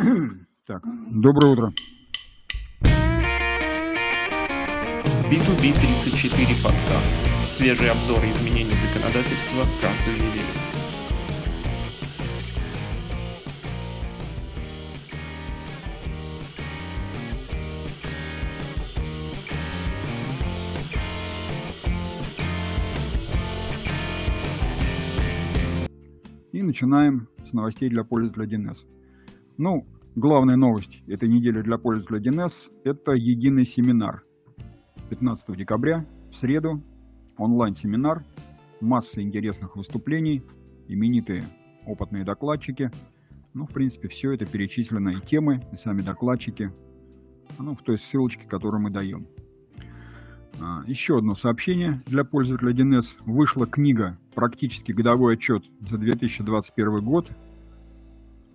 Так, доброе утро. B2B34 подкаст. Свежие обзоры изменений законодательства каждую неделю. И начинаем с новостей для пользователя 1С. Ну, главная новость этой недели для пользователя 1С – это единый семинар. 15 декабря, в среду, онлайн-семинар, масса интересных выступлений, именитые опытные докладчики. Ну, в принципе, все это перечисленные темы, и сами докладчики, ну, в той ссылочке, которую мы даем. А, Еще одно сообщение для пользователя 1С. Вышла книга «Практически годовой отчет за 2021 год»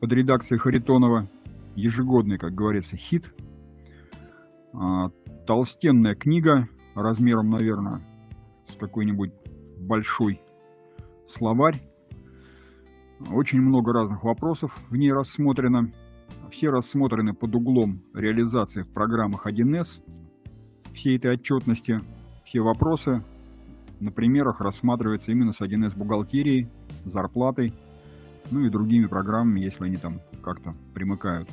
под редакцией Харитонова. Ежегодный, как говорится, хит. А, Толстенная книга размером, наверное, с какой-нибудь большой словарь. Очень много разных вопросов в ней рассмотрено. Все рассмотрены под углом реализации в программах 1С всей этой отчетности, все вопросы на примерах рассматриваются именно с 1С бухгалтерией, зарплатой, ну и другими программами, если они там как-то примыкают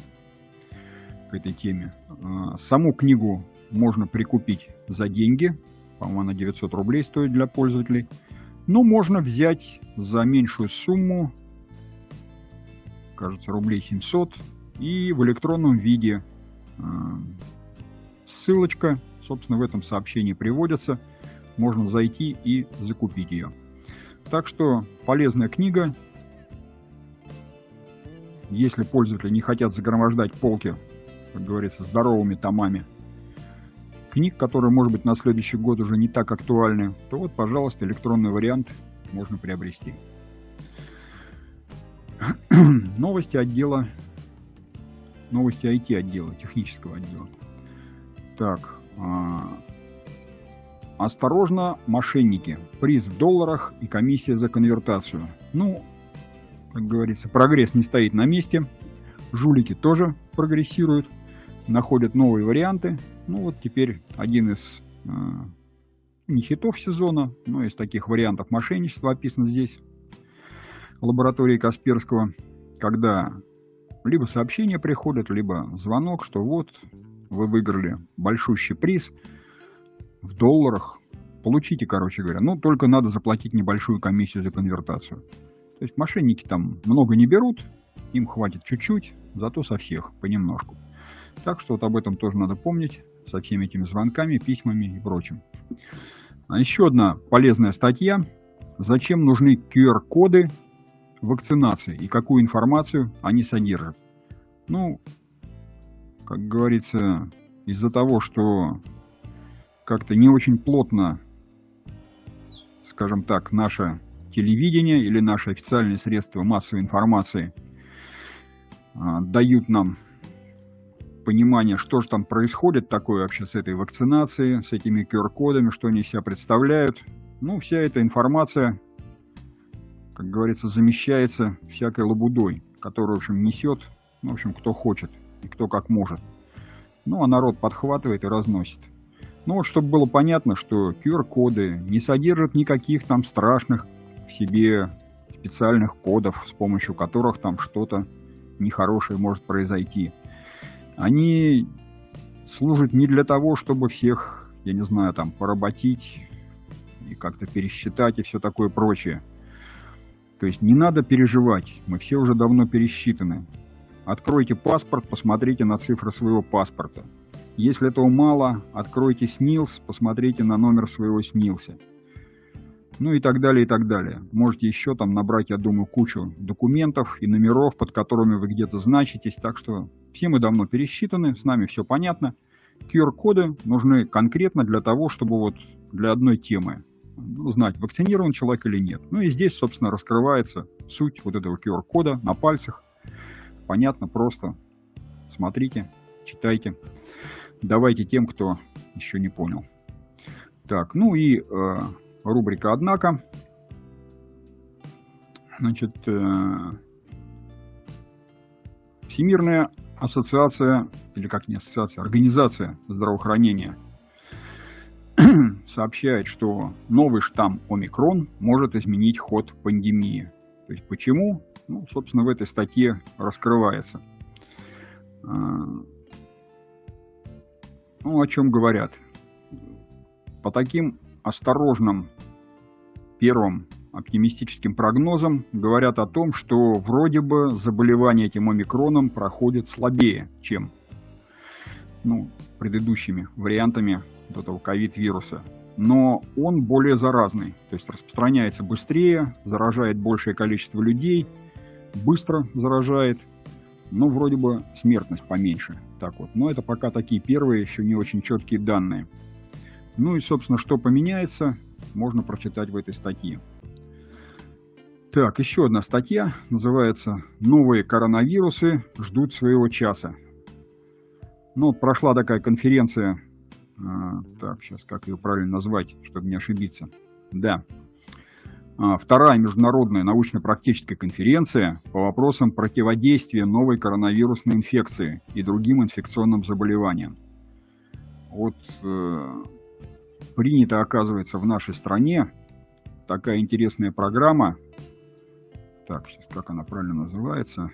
к этой теме. А, Саму книгу можно прикупить за деньги, по-моему, она 900 рублей стоит для пользователей, но можно взять за меньшую сумму, кажется, рублей 700, и в электронном виде а, ссылочка собственно, в этом сообщении приводится. Можно зайти и закупить ее. Так что полезная книга. Если пользователи не хотят загромождать полки, как говорится, здоровыми томами книг, которые, может быть, на следующий год уже не так актуальны, то вот, пожалуйста, электронный вариант можно приобрести. Новости отдела, новости IT-отдела, технического отдела. Так, а, Осторожно, мошенники. Приз в долларах и комиссия за конвертацию. Ну, как говорится, прогресс не стоит на месте. Жулики тоже прогрессируют, находят новые варианты. Ну вот теперь один из э, не хитов сезона, но из таких вариантов мошенничества описан здесь. Лаборатории Касперского, когда либо сообщение приходит, либо звонок, что вот вы выиграли большущий приз в долларах. Получите, короче говоря. Ну, только надо заплатить небольшую комиссию за конвертацию. То есть мошенники там много не берут, им хватит чуть-чуть, зато со всех, понемножку. Так что вот об этом тоже надо помнить, со всеми этими звонками, письмами и прочим. А еще одна полезная статья. Зачем нужны QR-коды вакцинации и какую информацию они содержат? Ну, как говорится, из-за того, что как-то не очень плотно, скажем так, наше телевидение или наши официальные средства массовой информации а, дают нам понимание, что же там происходит такое вообще с этой вакцинацией, с этими QR-кодами, что они себя представляют. Ну, вся эта информация, как говорится, замещается всякой лабудой, которую, в общем, несет, ну, в общем, кто хочет и кто как может. Ну, а народ подхватывает и разносит. Ну, вот, чтобы было понятно, что QR-коды не содержат никаких там страшных в себе специальных кодов, с помощью которых там что-то нехорошее может произойти. Они служат не для того, чтобы всех, я не знаю, там, поработить и как-то пересчитать и все такое прочее. То есть не надо переживать, мы все уже давно пересчитаны. Откройте паспорт, посмотрите на цифры своего паспорта. Если этого мало, откройте СНИЛС, посмотрите на номер своего СНИЛСа. Ну и так далее, и так далее. Можете еще там набрать, я думаю, кучу документов и номеров, под которыми вы где-то значитесь. Так что все мы давно пересчитаны, с нами все понятно. QR-коды нужны конкретно для того, чтобы вот для одной темы узнать, вакцинирован человек или нет. Ну и здесь, собственно, раскрывается суть вот этого QR-кода на пальцах. Понятно, просто. Смотрите, читайте. Давайте тем, кто еще не понял. Так, ну и э, рубрика «Однако». Значит, э, Всемирная ассоциация, или как не ассоциация, организация здравоохранения сообщает, что новый штамм омикрон может изменить ход пандемии. То есть почему? Ну, собственно, в этой статье раскрывается. А, ну, о чем говорят? По таким осторожным первым оптимистическим прогнозам говорят о том, что вроде бы заболевание этим омикроном проходит слабее, чем ну, предыдущими вариантами этого ковид-вируса. Но он более заразный, то есть распространяется быстрее, заражает большее количество людей, быстро заражает, но вроде бы смертность поменьше. Так вот. Но это пока такие первые, еще не очень четкие данные. Ну и, собственно, что поменяется, можно прочитать в этой статье. Так, еще одна статья, называется «Новые коронавирусы ждут своего часа». Ну, прошла такая конференция, а, так, сейчас как ее правильно назвать, чтобы не ошибиться. Да, а, вторая международная научно-практическая конференция по вопросам противодействия новой коронавирусной инфекции и другим инфекционным заболеваниям. Вот э, принято, оказывается, в нашей стране такая интересная программа так, сейчас как она правильно называется?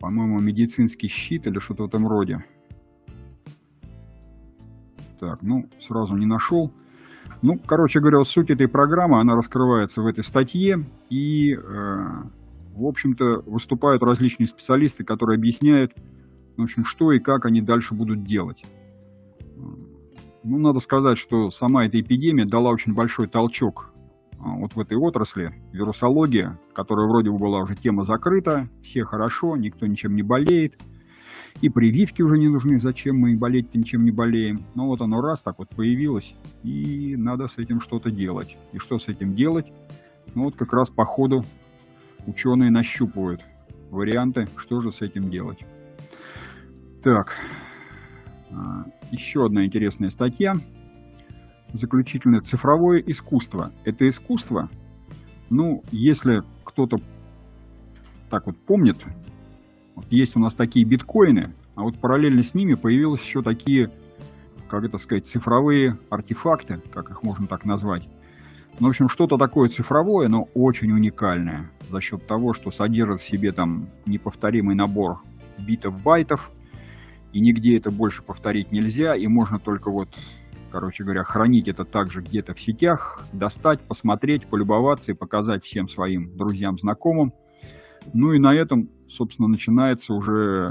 По-моему, медицинский щит или что-то в этом роде. Так, ну, сразу не нашел. Ну, короче говоря, суть этой программы, она раскрывается в этой статье. И, э, в общем-то, выступают различные специалисты, которые объясняют, в общем, что и как они дальше будут делать. Ну, надо сказать, что сама эта эпидемия дала очень большой толчок а, вот в этой отрасли, вирусология, которая вроде бы была уже тема закрыта, все хорошо, никто ничем не болеет, и прививки уже не нужны, зачем мы болеть-то ничем не болеем. Но вот оно раз так вот появилось, и надо с этим что-то делать. И что с этим делать? Ну вот как раз по ходу ученые нащупывают варианты, что же с этим делать. Так, еще одна интересная статья – заключительное цифровое искусство. Это искусство, ну, если кто-то так вот помнит, вот есть у нас такие биткоины, а вот параллельно с ними появились еще такие, как это сказать, цифровые артефакты, как их можно так назвать. Ну, в общем, что-то такое цифровое, но очень уникальное за счет того, что содержит в себе там неповторимый набор битов-байтов, и нигде это больше повторить нельзя, и можно только вот короче говоря, хранить это также где-то в сетях, достать, посмотреть, полюбоваться и показать всем своим друзьям, знакомым. Ну и на этом, собственно, начинается уже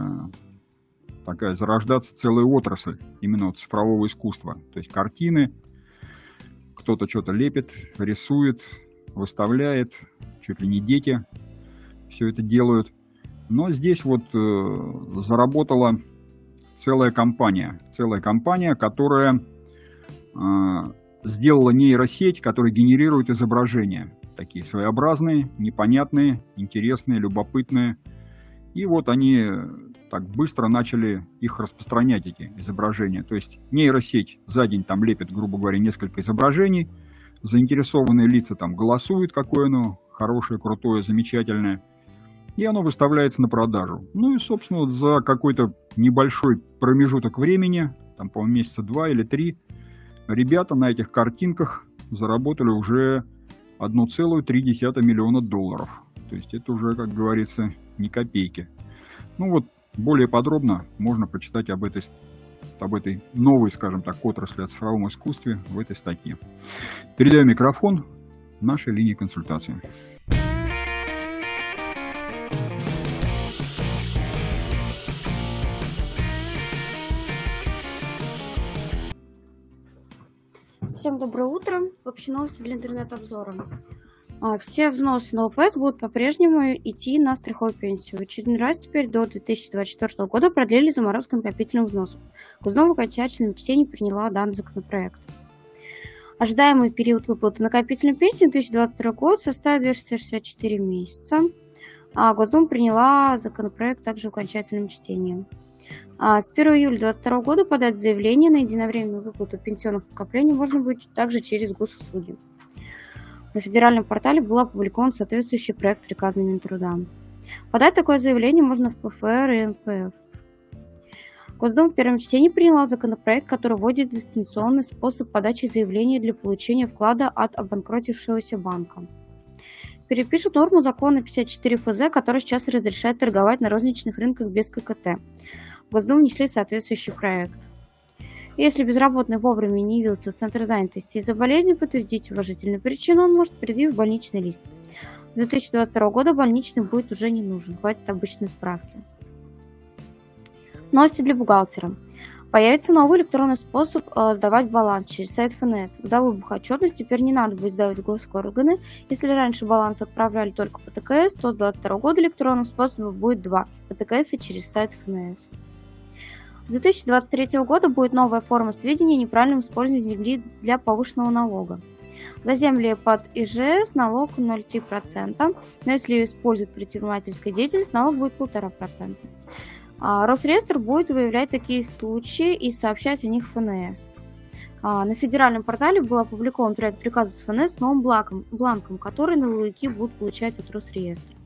такая зарождаться целая отрасль именно вот цифрового искусства. То есть картины, кто-то что-то лепит, рисует, выставляет, чуть ли не дети все это делают. Но здесь вот э, заработала целая компания, целая компания, которая а, сделала нейросеть, которая генерирует изображения. Такие своеобразные, непонятные, интересные, любопытные. И вот они так быстро начали их распространять, эти изображения. То есть нейросеть за день там лепит, грубо говоря, несколько изображений. Заинтересованные лица там голосуют, какое оно хорошее, крутое, замечательное. И оно выставляется на продажу. Ну и, собственно, вот за какой-то небольшой промежуток времени, там, по-моему, месяца два или три, ребята на этих картинках заработали уже 1,3 миллиона долларов. То есть это уже, как говорится, не копейки. Ну вот, более подробно можно почитать об этой, об этой новой, скажем так, отрасли о цифровом искусстве в этой статье. Передаю микрофон нашей линии консультации. Всем доброе утро. Вообще новости для интернет-обзора. А, все взносы на ОПС будут по-прежнему идти на страховую пенсию. В очередной раз теперь до 2024 года продлили заморозку накопительных взносов. Госдума в окончательном чтении приняла данный законопроект. Ожидаемый период выплаты накопительной пенсии на 2022 год составит 264 месяца. А Госдума приняла законопроект также в окончательном чтении. А с 1 июля 2022 года подать заявление на единовременную выплату пенсионных накоплений можно будет также через госуслуги. На федеральном портале был опубликован соответствующий проект приказа Минтруда. Подать такое заявление можно в ПФР и МПФ. Госдума в первом чтении приняла законопроект, который вводит дистанционный способ подачи заявления для получения вклада от обанкротившегося банка. Перепишут норму закона 54 ФЗ, который сейчас разрешает торговать на розничных рынках без ККТ. Госдуму внесли соответствующий проект. Если безработный вовремя не явился в Центр занятости из-за болезни, подтвердить уважительную причину, он может предъявить больничный лист. С 2022 года больничный будет уже не нужен, хватит обычной справки. Новости для бухгалтера. Появится новый электронный способ э, сдавать баланс через сайт ФНС. Годовую бухотчетность теперь не надо будет сдавать в госкорганы. Если раньше баланс отправляли только по ТКС, то с 2022 года электронных способов будет два – по ТКС и через сайт ФНС. С 2023 года будет новая форма сведения о неправильном использовании земли для повышенного налога. За земли под ИЖС налог 0,3%, но если ее используют предпринимательская деятельность, налог будет 1,5%. А, Росреестр будет выявлять такие случаи и сообщать о них ФНС. А, на федеральном портале был опубликован проект приказа с ФНС с новым бланком, бланком который налоговики будут получать от Росреестра.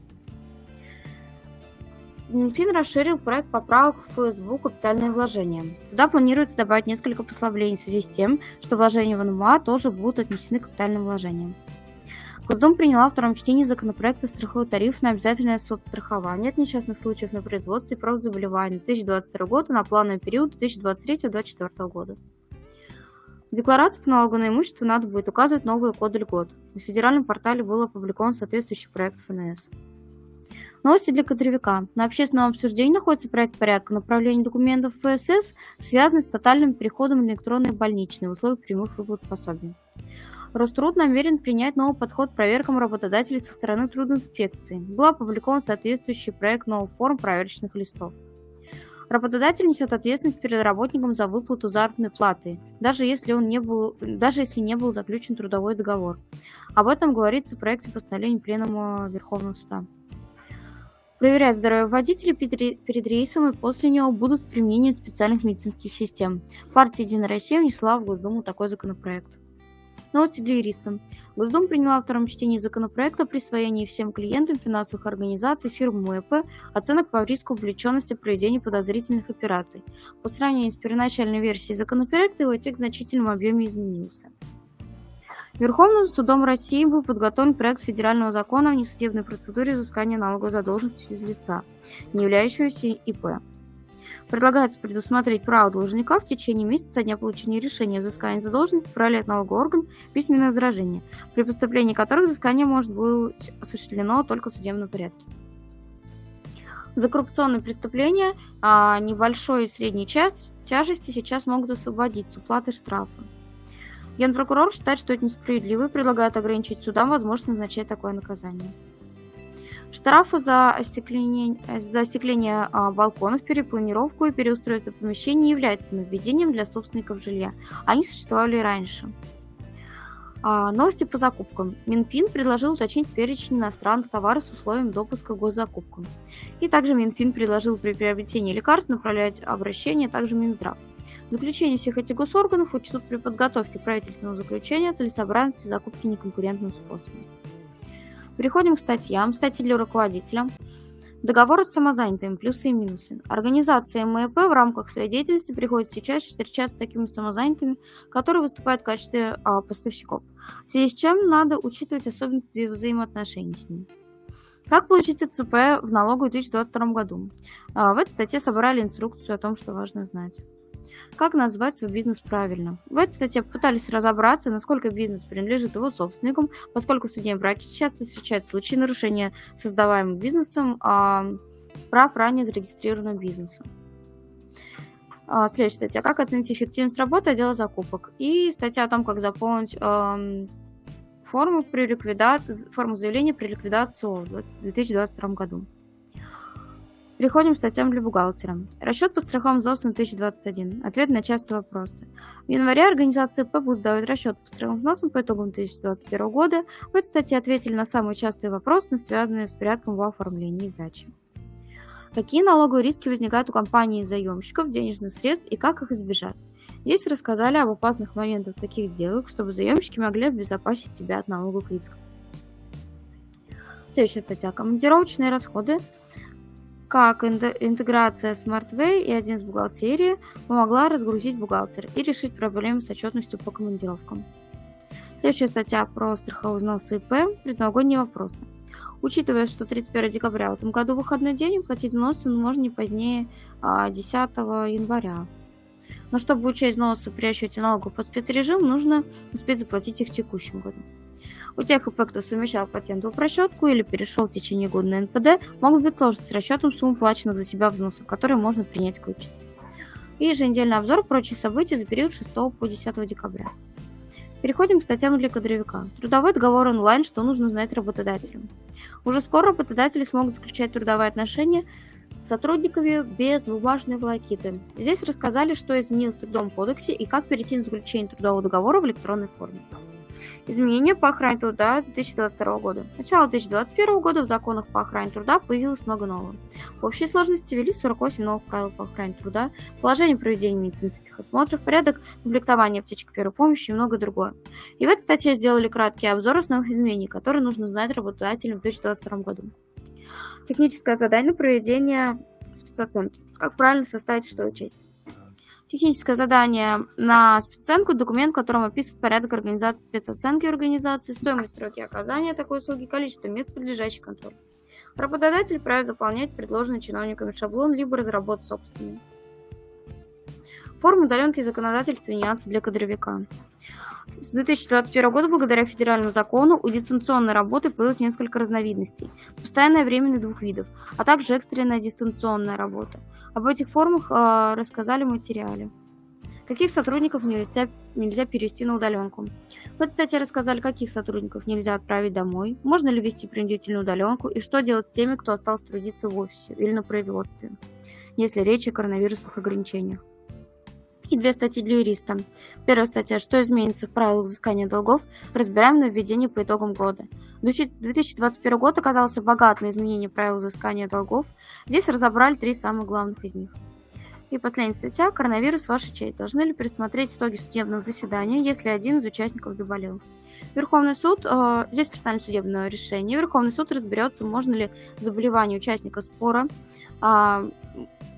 Минфин расширил проект поправок в ФСБУ «Капитальные вложения». Туда планируется добавить несколько послаблений в связи с тем, что вложения в НМА тоже будут отнесены к капитальным вложениям. Госдума приняла во втором чтении законопроекта страховой тариф на обязательное соцстрахование от несчастных случаев на производстве и правозаболеваний 2022 года на плановый период 2023-2024 года. В декларации по налогу на имущество надо будет указывать новые коды льгот. На федеральном портале был опубликован соответствующий проект ФНС. Новости для кадровика. На общественном обсуждении находится проект порядка направления документов ФСС, связанный с тотальным переходом на электронные больничные в условиях прямых выплат пособий. Роструд намерен принять новый подход к проверкам работодателей со стороны трудинспекции. Был опубликован соответствующий проект новых форм проверочных листов. Работодатель несет ответственность перед работником за выплату заработной платы, даже если, он не был, даже если не был заключен трудовой договор. Об этом говорится в проекте постановления Пленума Верховного Суда. Проверять здоровье водителей перед рейсом и после него будут с применением специальных медицинских систем. Партия «Единая Россия» внесла в Госдуму такой законопроект. Новости для юристов. Госдума приняла во втором чтении законопроекта о присвоении всем клиентам финансовых организаций фирм МЭП оценок по риску увлеченности проведения подозрительных операций. По сравнению с первоначальной версией законопроекта, его текст в значительном объеме изменился. Верховным судом России был подготовлен проект федерального закона о несудебной процедуре взыскания налоговой задолженности физлица, не являющегося ИП. Предлагается предусмотреть право должника в течение месяца со дня получения решения взыскания задолженности отправлять налоговый орган письменное возражение, при поступлении которых взыскание может быть осуществлено только в судебном порядке. За коррупционные преступления а, небольшой и средней тяжести сейчас могут освободить с уплаты штрафа. Генпрокурор считает, что это несправедливо и предлагает ограничить судам возможность назначать такое наказание. Штрафы за остекление, за остекление а, балконов, перепланировку и переустройство помещений являются нововведением для собственников жилья. Они существовали и раньше. А, новости по закупкам. Минфин предложил уточнить перечень иностранных товаров с условием допуска к госзакупкам. И также Минфин предложил при приобретении лекарств направлять обращение также Минздрав. Заключение всех этих госорганов учтут при подготовке правительственного заключения целесообразности закупки неконкурентным способом. Переходим к статьям. Статьи для руководителя. Договор с самозанятыми, плюсы и минусы. Организация МЭП в рамках своей деятельности приходится сейчас встречаться с такими самозанятыми, которые выступают в качестве а, поставщиков, в связи с чем надо учитывать особенности взаимоотношений с ними. Как получить ЦП в налоговую в 2022 году? А, в этой статье собрали инструкцию о том, что важно знать. Как назвать свой бизнес правильно? В этой статье попытались разобраться, насколько бизнес принадлежит его собственникам, поскольку в судебном браке часто встречаются случаи нарушения создаваемым бизнесом а, прав ранее зарегистрированного бизнеса. А, следующая статья. Как оценить эффективность работы отдела закупок? И статья о том, как заполнить э, форму, при ликвида... форму заявления при ликвидации в 2022 году. Переходим к статьям для бухгалтера. Расчет по страховым взносам 2021. Ответ на частые вопросы. В январе организация будет сдавать расчет по страховым взносам по итогам 2021 года. В этой статье ответили на самые частые вопросы, связанные с порядком в оформлении и сдачи. Какие налоговые риски возникают у компаний заемщиков денежных средств и как их избежать? Здесь рассказали об опасных моментах таких сделок, чтобы заемщики могли обезопасить себя от налоговых рисков. Следующая статья. Командировочные расходы как интеграция SmartWay и один с бухгалтерии помогла разгрузить бухгалтер и решить проблемы с отчетностью по командировкам. Следующая статья про страховой взнос ИП «Предновогодние вопросы». Учитывая, что 31 декабря в этом году выходной день, платить взносы можно не позднее 10 а, января. Но чтобы учесть взносы при расчете налогов по спецрежиму, нужно успеть заплатить их в текущем году. У тех ИП, кто совмещал патентовую просчетку или перешел в течение года на НПД, могут быть сложности с расчетом сумм плаченных за себя взносов, которые можно принять к вычету. И еженедельный обзор прочих событий за период 6 по 10 декабря. Переходим к статьям для кадровика. Трудовой договор онлайн, что нужно знать работодателям. Уже скоро работодатели смогут заключать трудовые отношения с сотрудниками без бумажной волокиты. Здесь рассказали, что изменилось в Трудовом кодексе и как перейти на заключение трудового договора в электронной форме. Изменения по охране труда с 2022 года. С начала 2021 года в законах по охране труда появилось много нового. В общей сложности ввели 48 новых правил по охране труда, положение проведения медицинских осмотров, порядок комплектования аптечек первой помощи и многое другое. И в этой статье сделали краткий обзор основных изменений, которые нужно знать работодателям в 2022 году. Техническое задание проведения спецоценки. Как правильно составить, что учесть. Техническое задание на спецоценку, документ, в котором описан порядок организации спецоценки организации, стоимость сроки оказания такой услуги, количество мест, подлежащих контролю. Работодатель вправе заполнять предложенный чиновниками шаблон, либо разработать собственный. Форма удаленки законодательства и нюансы для кадровика. С 2021 года, благодаря федеральному закону, у дистанционной работы появилось несколько разновидностей. Постоянная временная двух видов, а также экстренная дистанционная работа. Об этих формах э, рассказали в материале. Каких сотрудников нельзя, нельзя перевести на удаленку? В этой статье рассказали, каких сотрудников нельзя отправить домой, можно ли вести принудительную удаленку и что делать с теми, кто остался трудиться в офисе или на производстве, если речь о коронавирусных ограничениях и две статьи для юриста. Первая статья «Что изменится в правилах взыскания долгов?» разбираем на введении по итогам года. 2021 год оказался богат на изменения правил взыскания долгов. Здесь разобрали три самых главных из них. И последняя статья «Коронавирус. Ваша честь». Должны ли пересмотреть итоги судебного заседания, если один из участников заболел? Верховный суд, э, здесь представлено судебное решение, Верховный суд разберется, можно ли заболевание участника спора, э,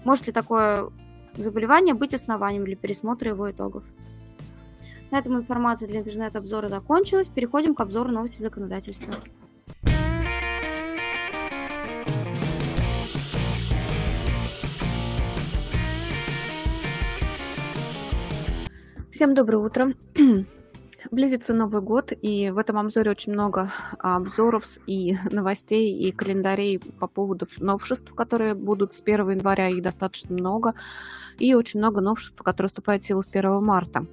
может ли такое заболевания быть основанием для пересмотра его итогов. На этом информация для интернет-обзора закончилась. Переходим к обзору новости законодательства. Всем доброе утро. Близится Новый год, и в этом обзоре очень много обзоров и новостей, и календарей по поводу новшеств, которые будут с 1 января, их достаточно много, и очень много новшеств, которые вступают в силу с 1 марта.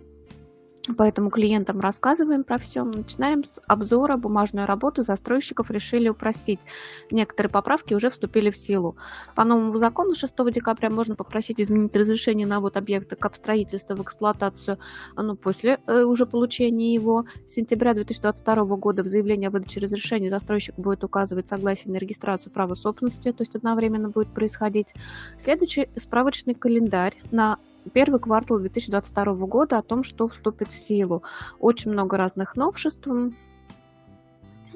Поэтому клиентам рассказываем про все. Начинаем с обзора. Бумажную работу застройщиков решили упростить. Некоторые поправки уже вступили в силу. По новому закону 6 декабря можно попросить изменить разрешение на ввод объекта к строительства в эксплуатацию ну, после э, уже получения его. С сентября 2022 года в заявлении о выдаче разрешения застройщик будет указывать согласие на регистрацию права собственности, то есть одновременно будет происходить. Следующий справочный календарь на первый квартал 2022 года о том, что вступит в силу. Очень много разных новшеств.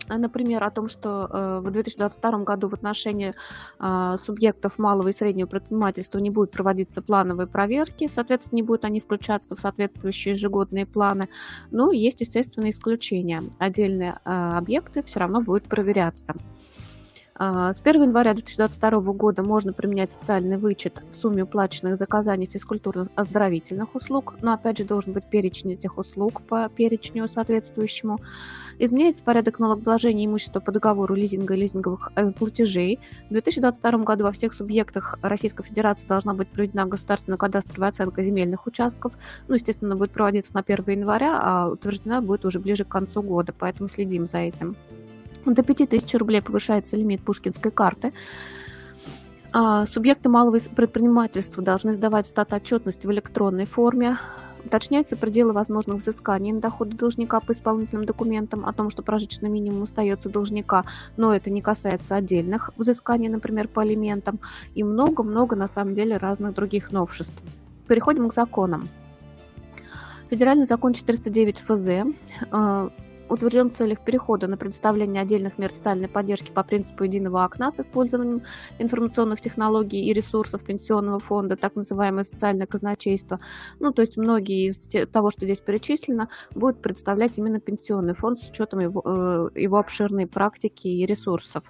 Например, о том, что э, в 2022 году в отношении э, субъектов малого и среднего предпринимательства не будут проводиться плановые проверки, соответственно, не будут они включаться в соответствующие ежегодные планы. Но есть, естественно, исключения. Отдельные э, объекты все равно будут проверяться. А, с 1 января 2022 года можно применять социальный вычет в сумме уплаченных за оказание физкультурно-оздоровительных услуг, но опять же должен быть перечень этих услуг по перечню соответствующему. Изменяется порядок налогообложения имущества по договору лизинга и лизинговых э, платежей. В 2022 году во всех субъектах Российской Федерации должна быть проведена государственная кадастровая оценка земельных участков. Ну, естественно, будет проводиться на 1 января, а утверждена будет уже ближе к концу года, поэтому следим за этим. До 5000 рублей повышается лимит пушкинской карты. А, субъекты малого предпринимательства должны сдавать стат-отчетность в электронной форме. Уточняются пределы возможных взысканий на доходы должника по исполнительным документам о том, что прожиточный минимум остается должника, но это не касается отдельных взысканий, например, по алиментам, и много-много, на самом деле, разных других новшеств. Переходим к законам. Федеральный закон 409 ФЗ утвержден в целях перехода на предоставление отдельных мер социальной поддержки по принципу единого окна с использованием информационных технологий и ресурсов пенсионного фонда, так называемое социальное казначейство. Ну, то есть многие из того, что здесь перечислено, будут представлять именно пенсионный фонд с учетом его, э, его обширной практики и ресурсов.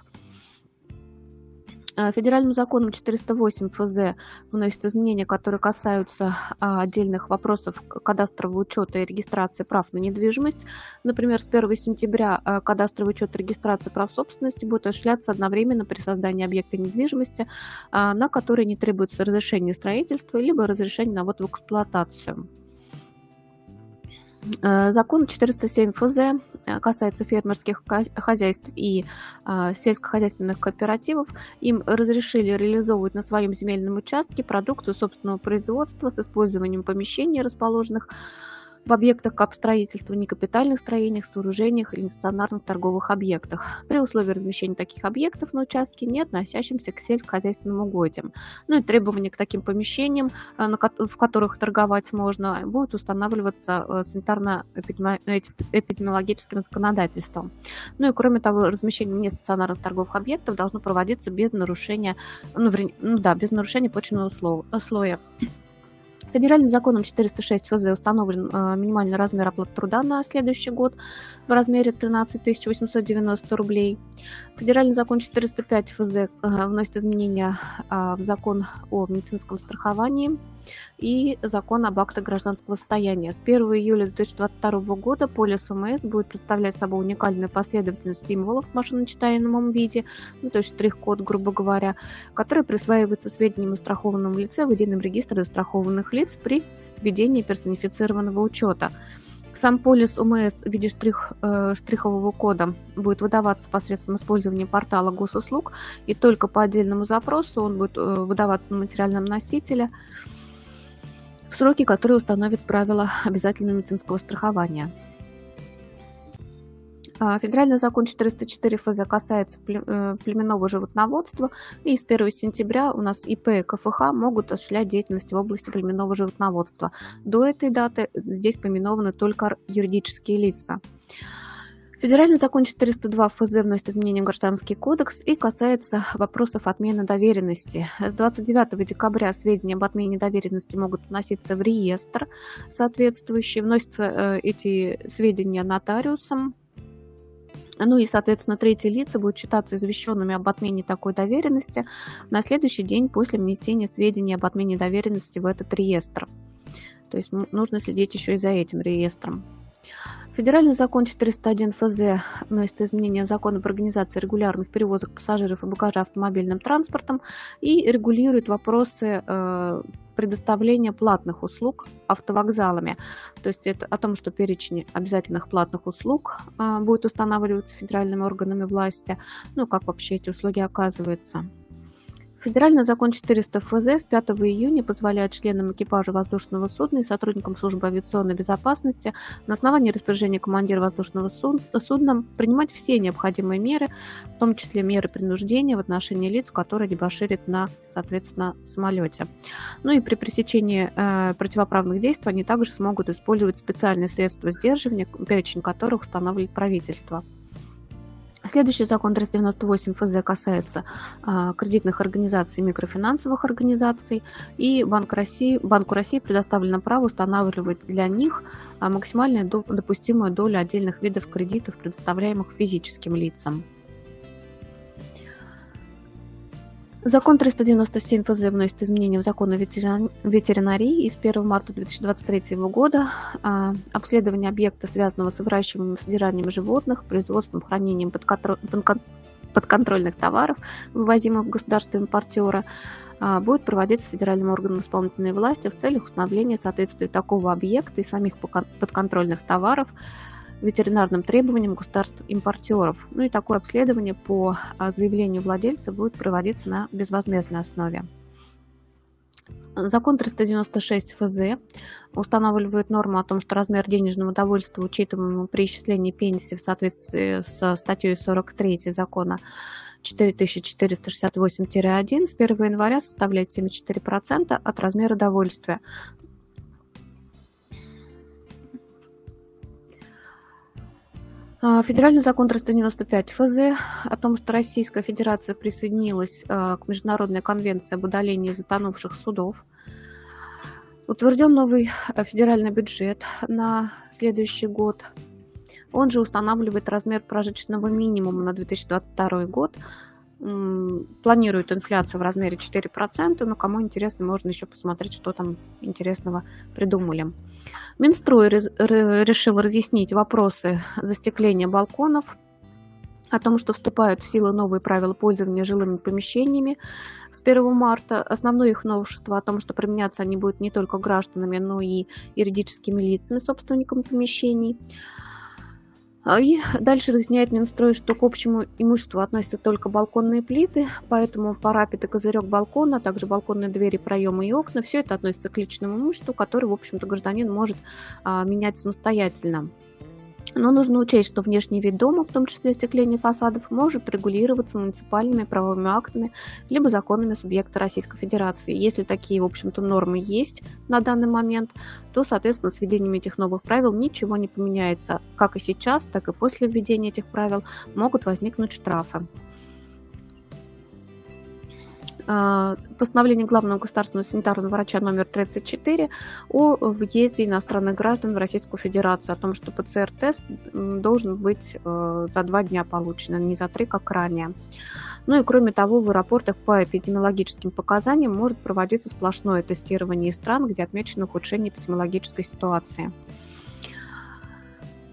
Э, федеральным законом 408 ФЗ вносятся изменения, которые касаются а, отдельных вопросов кадастрового учета и регистрации прав на недвижимость. Например, с 1 сентября э, кадастровый учет и регистрация прав собственности будет осуществляться одновременно при создании объекта недвижимости, а, на который не требуется разрешение строительства, либо разрешение на ввод в эксплуатацию. Э, закон 407 ФЗ э, касается фермерских хозяйств и э, сельскохозяйственных кооперативов. Им разрешили реализовывать на своем земельном участке продукцию собственного производства с использованием помещений, расположенных объектах капстроительства, некапитальных строениях, сооружениях или стационарных торговых объектах, при условии размещения таких объектов на участке, не относящимся к сельскохозяйственным угодьям. Ну и требования к таким помещениям, э, в которых торговать можно, будут устанавливаться э, санитарно-эпидемиологическим законодательством. Ну и кроме того, размещение нестационарных торговых объектов должно проводиться без нарушения, ну, ну да, без нарушения почвенного слоя. Федеральным законом 406 ФЗ установлен э, минимальный размер оплаты труда на следующий год в размере 13 890 рублей. Федеральный закон 405 ФЗ э, вносит изменения э, в закон о медицинском страховании и закон об актах гражданского состояния. С 1 июля 2022 года полис ОМС будет представлять собой уникальную последовательность символов в машиночитаемом виде, ну, то есть штрих-код, грубо говоря, который присваивается сведениям о страхованном лице в едином регистре застрахованных лиц при введении персонифицированного учета. Сам полис УМС в виде штрих, э, штрихового кода будет выдаваться посредством использования портала госуслуг, и только по отдельному запросу он будет э, выдаваться на материальном носителе в сроки, которые установят правила обязательного медицинского страхования. А, федеральный закон 404 ФЗ касается э, племенного животноводства, и с 1 сентября у нас ИП и КФХ могут осуществлять деятельность в области племенного животноводства. До этой даты здесь поминованы только юридические лица. Федеральный закон 402 ФЗ вносит изменения в Гражданский кодекс и касается вопросов отмены доверенности. С 29 декабря сведения об отмене доверенности могут вноситься в реестр соответствующий. Вносятся э, эти сведения нотариусом. Ну и, соответственно, третьи лица будут считаться извещенными об отмене такой доверенности на следующий день после внесения сведений об отмене доверенности в этот реестр. То есть нужно следить еще и за этим реестром. Федеральный закон 401 ФЗ вносит изменения в закон об организации регулярных перевозок пассажиров и багажа автомобильным транспортом и регулирует вопросы э, предоставления платных услуг автовокзалами. То есть это о том, что перечень обязательных платных услуг э, будет устанавливаться федеральными органами власти, ну как вообще эти услуги оказываются. Федеральный закон 400 ФЗ с 5 июня позволяет членам экипажа воздушного судна и сотрудникам службы авиационной безопасности на основании распоряжения командира воздушного судна принимать все необходимые меры, в том числе меры принуждения в отношении лиц, которые дебоширят на, соответственно, самолете. Ну и при пресечении э, противоправных действий они также смогут использовать специальные средства сдерживания, перечень которых устанавливает правительство. Следующий закон 398 ФЗ касается а, кредитных организаций микрофинансовых организаций. И Банк России, Банку России предоставлено право устанавливать для них а, максимальную допустимую долю отдельных видов кредитов, предоставляемых физическим лицам. Закон 397 ФЗ вносит изменения в закон о ветеринарии и с 1 марта 2023 года а, обследование объекта, связанного с выращиванием и содержанием животных, производством, хранением подконтрольных товаров, вывозимых в государство импортера, а, будет проводиться федеральным органом исполнительной власти в целях установления соответствия такого объекта и самих подконтрольных товаров ветеринарным требованиям государств-импортеров. Ну и такое обследование по а, заявлению владельца будет проводиться на безвозмездной основе. Закон 396 ФЗ устанавливает норму о том, что размер денежного удовольствия, учитываемого при исчислении пенсии в соответствии со статьей 43 закона 4468-1 с 1 января составляет 74% от размера довольствия. Федеральный закон 395 ФЗ о том, что Российская Федерация присоединилась а, к Международной конвенции об удалении затонувших судов. Утвержден новый а, федеральный бюджет на следующий год. Он же устанавливает размер прожиточного минимума на 2022 год. М, Планирует инфляцию в размере 4%, но кому интересно, можно еще посмотреть, что там интересного придумали. Минстрой решил разъяснить вопросы застекления балконов, о том, что вступают в силу новые правила пользования жилыми помещениями с 1 марта. Основное их новшество о том, что применяться они будут не только гражданами, но и юридическими лицами, собственниками помещений. А И дальше разъясняет Минстрой, что к общему имуществу относятся только балконные плиты, поэтому парапет и козырек балкона, а также балконные двери, проемы и окна, все это относится к личному имуществу, которое, в общем-то, гражданин может а, менять самостоятельно. Но нужно учесть, что внешний вид дома, в том числе остекление фасадов, может регулироваться муниципальными правовыми актами либо законами субъекта Российской Федерации. Если такие, в общем-то, нормы есть на данный момент, то, соответственно, с введением этих новых правил ничего не поменяется. Как и сейчас, так и после введения этих правил могут возникнуть штрафы. А, Постановление главного государственного санитарного врача номер 34 о въезде иностранных граждан в Российскую Федерацию, о том, что ПЦР-тест должен быть э, за два дня получен, а не за три, как ранее. Ну и кроме того, в аэропортах по эпидемиологическим показаниям может проводиться сплошное тестирование из стран, где отмечено ухудшение эпидемиологической ситуации.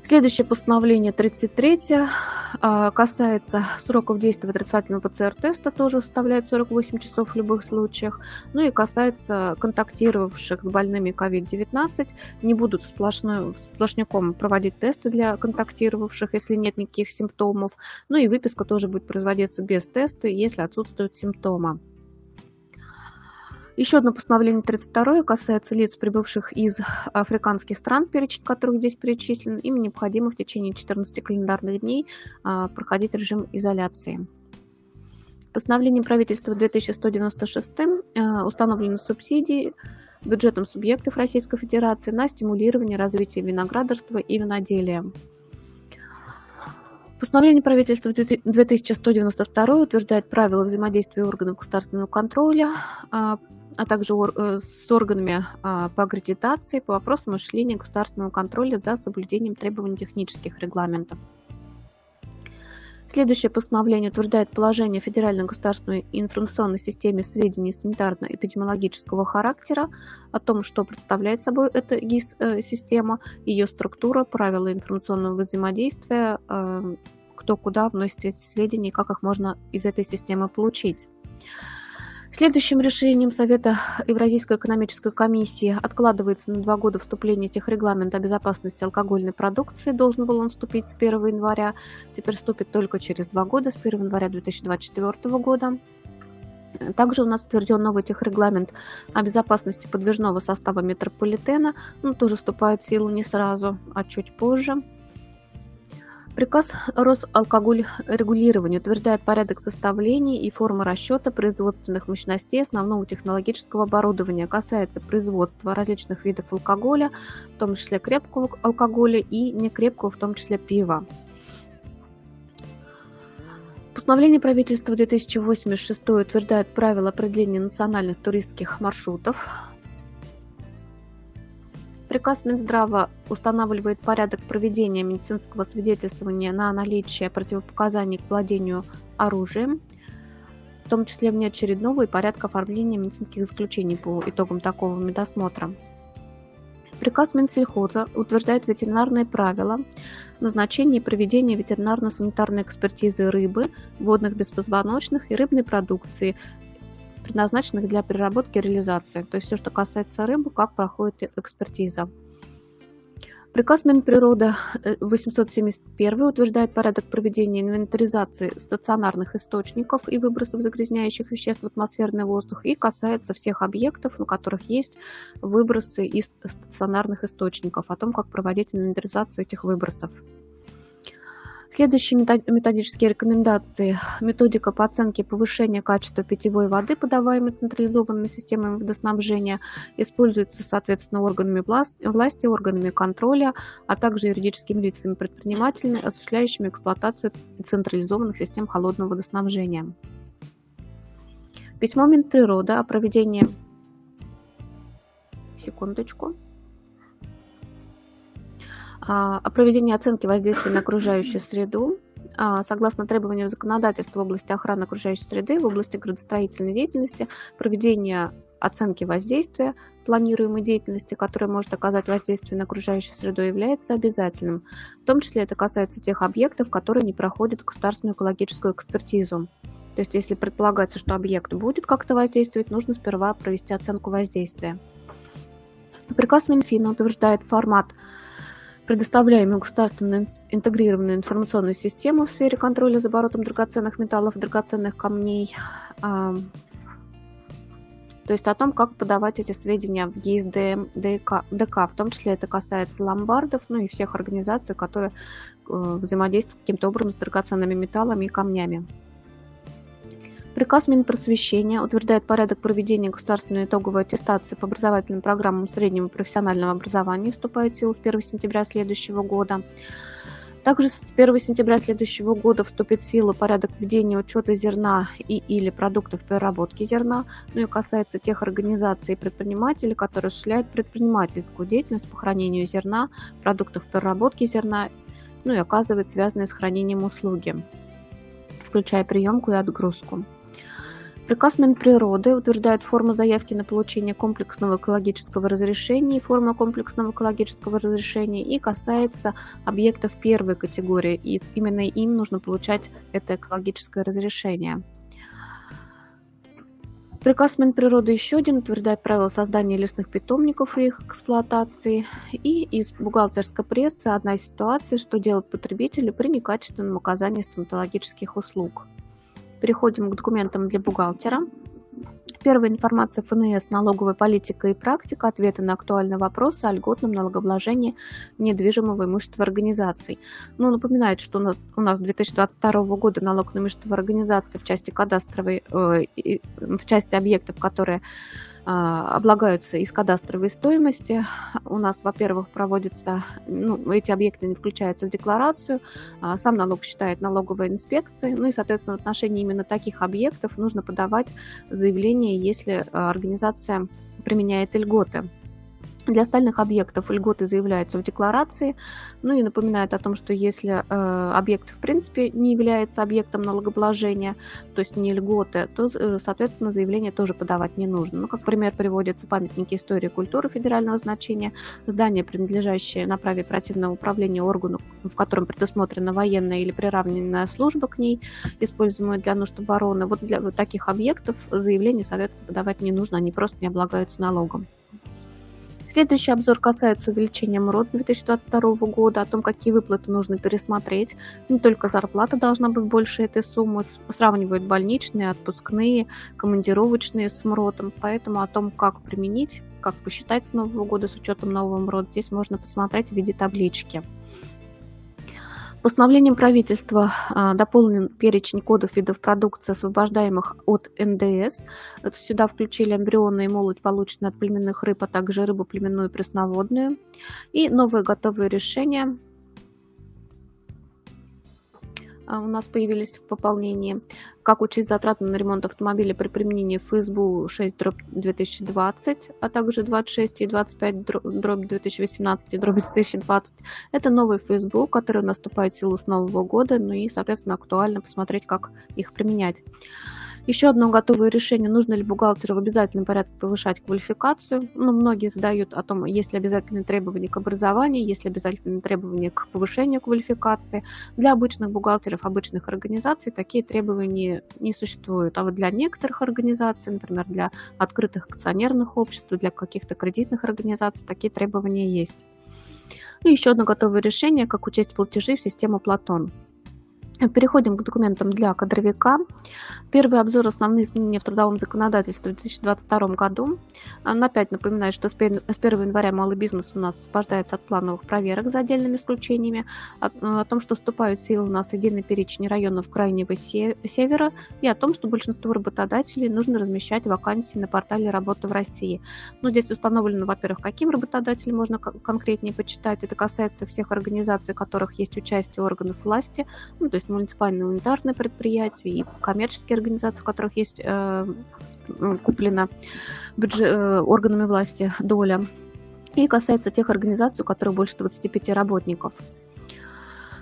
Следующее постановление 33 а, касается сроков действия отрицательного ПЦР-теста, тоже составляет 48 часов в любых случаях. Ну и касается контактировавших с больными COVID-19, не будут сплошной, сплошняком проводить тесты для контактировавших, если нет никаких симптомов. Ну и выписка тоже будет производиться без теста, если отсутствуют симптомы. Еще одно постановление 32 касается лиц, прибывших из африканских стран, перечень которых здесь перечислен. Им необходимо в течение 14 календарных дней а, проходить режим изоляции. Постановлением правительства 2196 а, установлены субсидии бюджетом субъектов Российской Федерации на стимулирование развития виноградарства и виноделия. Постановление правительства 2192 утверждает правила взаимодействия органов государственного контроля, а, также э, с органами а, по аккредитации по вопросам осуществления государственного контроля за соблюдением требований технических регламентов. Следующее постановление утверждает положение Федеральной государственной информационной системе сведений санитарно-эпидемиологического характера о том, что представляет собой эта ГИС-система, ее структура, правила информационного взаимодействия, э, кто куда вносит эти сведения и как их можно из этой системы получить. Следующим решением Совета Евразийской экономической комиссии откладывается на два года вступление техрегламента о безопасности алкогольной продукции. Должен был он вступить с 1 января. Теперь вступит только через два года, с 1 января 2024 года. Также у нас утвержден новый техрегламент о безопасности подвижного состава метрополитена. Он тоже вступает в силу не сразу, а чуть позже. Приказ Росалкоголь-регулирования утверждает порядок составления и формы расчета производственных мощностей основного технологического оборудования. Касается производства различных видов алкоголя, в том числе крепкого алкоголя и некрепкого, в том числе пива. Постановление правительства 2086 утверждает правила определения национальных туристских маршрутов. Приказ Минздрава устанавливает порядок проведения медицинского свидетельствования на наличие противопоказаний к владению оружием, в том числе внеочередного и порядка оформления медицинских заключений по итогам такого медосмотра. Приказ Минсельхоза утверждает ветеринарные правила назначения и проведения ветеринарно-санитарной экспертизы рыбы, водных беспозвоночных и рыбной продукции, предназначенных для переработки и реализации. То есть все, что касается рыбы, как проходит экспертиза. Приказ Минприроды 871 утверждает порядок проведения инвентаризации стационарных источников и выбросов загрязняющих веществ в атмосферный воздух и касается всех объектов, на которых есть выбросы из стационарных источников, о том, как проводить инвентаризацию этих выбросов. Следующие методические рекомендации. Методика по оценке повышения качества питьевой воды, подаваемой централизованными системами водоснабжения, используется, соответственно, органами власти, органами контроля, а также юридическими лицами предпринимателями, осуществляющими эксплуатацию централизованных систем холодного водоснабжения. Письмо Минприроды о проведении... Секундочку о проведении оценки воздействия на окружающую среду а, согласно требованиям законодательства в области охраны окружающей среды, в области градостроительной деятельности, проведение оценки воздействия планируемой деятельности, которая может оказать воздействие на окружающую среду, является обязательным. В том числе это касается тех объектов, которые не проходят государственную экологическую экспертизу. То есть, если предполагается, что объект будет как-то воздействовать, нужно сперва провести оценку воздействия. Приказ Минфина утверждает формат предоставляемую государственную интегрированную информационную систему в сфере контроля за оборотом драгоценных металлов и драгоценных камней, то есть о том, как подавать эти сведения в ГИСДМ, ДК, ДК, в том числе это касается ломбардов, ну и всех организаций, которые э, взаимодействуют каким-то образом с драгоценными металлами и камнями. Приказ Минпросвещения утверждает порядок проведения государственной итоговой аттестации по образовательным программам среднего профессионального образования, вступает в силу с 1 сентября следующего года. Также с 1 сентября следующего года вступит в силу порядок введения учета зерна и или продуктов переработки зерна, ну и касается тех организаций и предпринимателей, которые осуществляют предпринимательскую деятельность по хранению зерна, продуктов переработки зерна, ну и оказывают связанные с хранением услуги, включая приемку и отгрузку. Приказ Минприроды утверждает форму заявки на получение комплексного экологического разрешения и форму комплексного экологического разрешения и касается объектов первой категории, и именно им нужно получать это экологическое разрешение. Приказ Минприроды еще один утверждает правила создания лесных питомников и их эксплуатации. И из бухгалтерской прессы одна ситуация, что делают потребители при некачественном оказании стоматологических услуг. Переходим к документам для бухгалтера. Первая информация ФНС, налоговая политика и практика, ответы на актуальные вопросы о льготном налогообложении недвижимого имущества организаций. Ну, напоминает, что у нас, у нас 2022 года налог на имущество организации в части кадастровой, э, в части объектов, которые облагаются из кадастровой стоимости. У нас, во-первых, проводятся, ну, эти объекты не включаются в декларацию, а, сам налог считает налоговая инспекция, ну и, соответственно, в отношении именно таких объектов нужно подавать заявление, если а, организация применяет льготы. Для остальных объектов льготы заявляются в декларации, ну и напоминает о том, что если э, объект в принципе не является объектом налогообложения, то есть не льготы, то, э, соответственно, заявление тоже подавать не нужно. Ну, как пример приводятся памятники истории и культуры федерального значения, здания, принадлежащие на праве оперативного управления органу, в котором предусмотрена военная или приравненная служба к ней, используемая для нужд обороны. Вот для вот таких объектов заявление, соответственно, подавать не нужно, они просто не облагаются налогом. Следующий обзор касается увеличения МРОД с 2022 года, о том, какие выплаты нужно пересмотреть. Не только зарплата должна быть больше этой суммы, сравнивают больничные, отпускные, командировочные с МРОДом, поэтому о том, как применить, как посчитать с нового года с учетом нового МРОД, здесь можно посмотреть в виде таблички. Постановлением правительства а, дополнен перечень кодов видов продукции, освобождаемых от НДС. Сюда включили эмбрионы и молоть, полученные от племенных рыб, а также рыбу племенную и пресноводную. И новые готовые решения у нас появились в пополнении. Как учесть затраты на ремонт автомобиля при применении ФСБУ 6 дробь 2020, а также 26 и 25 дробь 2018 и дробь 2020. Это новый ФСБУ, который наступает в силу с нового года, ну и, соответственно, актуально посмотреть, как их применять. Еще одно готовое решение, нужно ли бухгалтеру в обязательном порядке повышать квалификацию. Ну, многие задают о том, есть ли обязательные требования к образованию, есть ли обязательные требования к повышению квалификации. Для обычных бухгалтеров, обычных организаций такие требования не существуют. А вот для некоторых организаций, например, для открытых акционерных обществ, для каких-то кредитных организаций такие требования есть. И еще одно готовое решение, как учесть платежи в систему Платон. Переходим к документам для кадровика. Первый обзор основные изменения в трудовом законодательстве в 2022 году. Опять напоминает, что с 1 января малый бизнес у нас освобождается от плановых проверок за отдельными исключениями, о, том, что вступают в силу у нас единый перечень районов Крайнего Севера и о том, что большинство работодателей нужно размещать вакансии на портале «Работа в России». Ну, здесь установлено, во-первых, каким работодателям можно конкретнее почитать. Это касается всех организаций, у которых есть участие органов власти, ну, то есть муниципальные унитарные предприятия и коммерческие организации, у которых есть э, куплена бюджет, э, органами власти доля. И касается тех организаций, у которых больше 25 работников.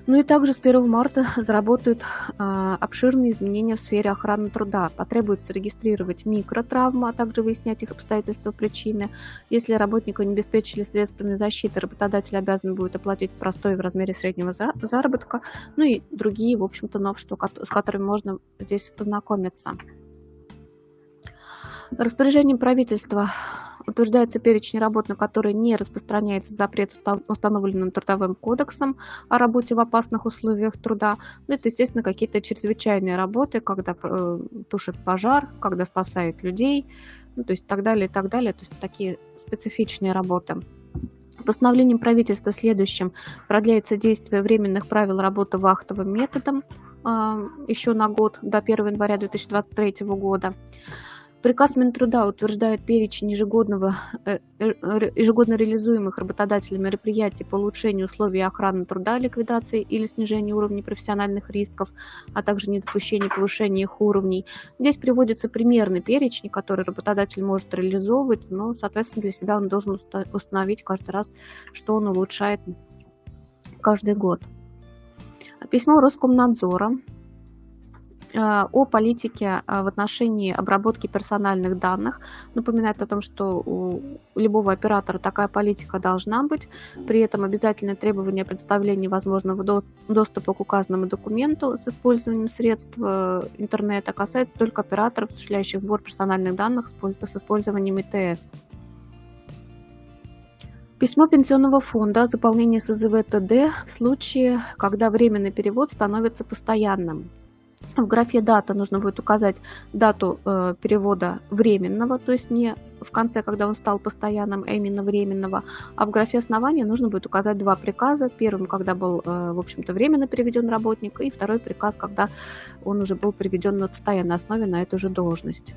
Ну и также с 1 марта заработают а, обширные изменения в сфере охраны труда. Потребуется регистрировать микротравмы, а также выяснять их обстоятельства причины. Если работника не обеспечили средствами защиты, работодатель обязан будет оплатить простой в размере среднего заработка. Ну и другие, в общем-то, новшества, с которыми можно здесь познакомиться. Распоряжением правительства утверждается перечень работ, на которые не распространяется запрет, установленный Трудовым кодексом о работе в опасных условиях труда. Ну, это, естественно, какие-то чрезвычайные работы, когда э, тушит пожар, когда спасает людей, ну, то есть так далее, и так далее. То есть такие специфичные работы. Постановлением правительства следующим продляется действие временных правил работы вахтовым методом э, еще на год, до 1 января 2023 года. Приказ Минтруда утверждает перечень ежегодного, э, э, ежегодно реализуемых работодателями мероприятий по улучшению условий охраны труда, ликвидации или снижению уровней профессиональных рисков, а также недопущения повышения их уровней. Здесь приводится примерный перечень, который работодатель может реализовывать, но, соответственно, для себя он должен установить каждый раз, что он улучшает каждый год. Письмо Роскомнадзора о политике э, в отношении обработки персональных данных. Напоминает о том, что у любого оператора такая политика должна быть. При этом обязательное требование представления возможного доступа к указанному документу с использованием средств э, интернета касается только операторов, осуществляющих сбор персональных данных с использованием ИТС. Письмо пенсионного фонда о заполнении СЗВ ТД в случае, когда временный перевод становится постоянным. В графе «Дата» нужно будет указать дату э, перевода временного, то есть не в конце, когда он стал постоянным, а именно временного. А в графе «Основания» нужно будет указать два приказа. Первым, когда был, э, в общем-то, временно переведен работник, и второй приказ, когда он уже был переведен на постоянной основе на эту же должность.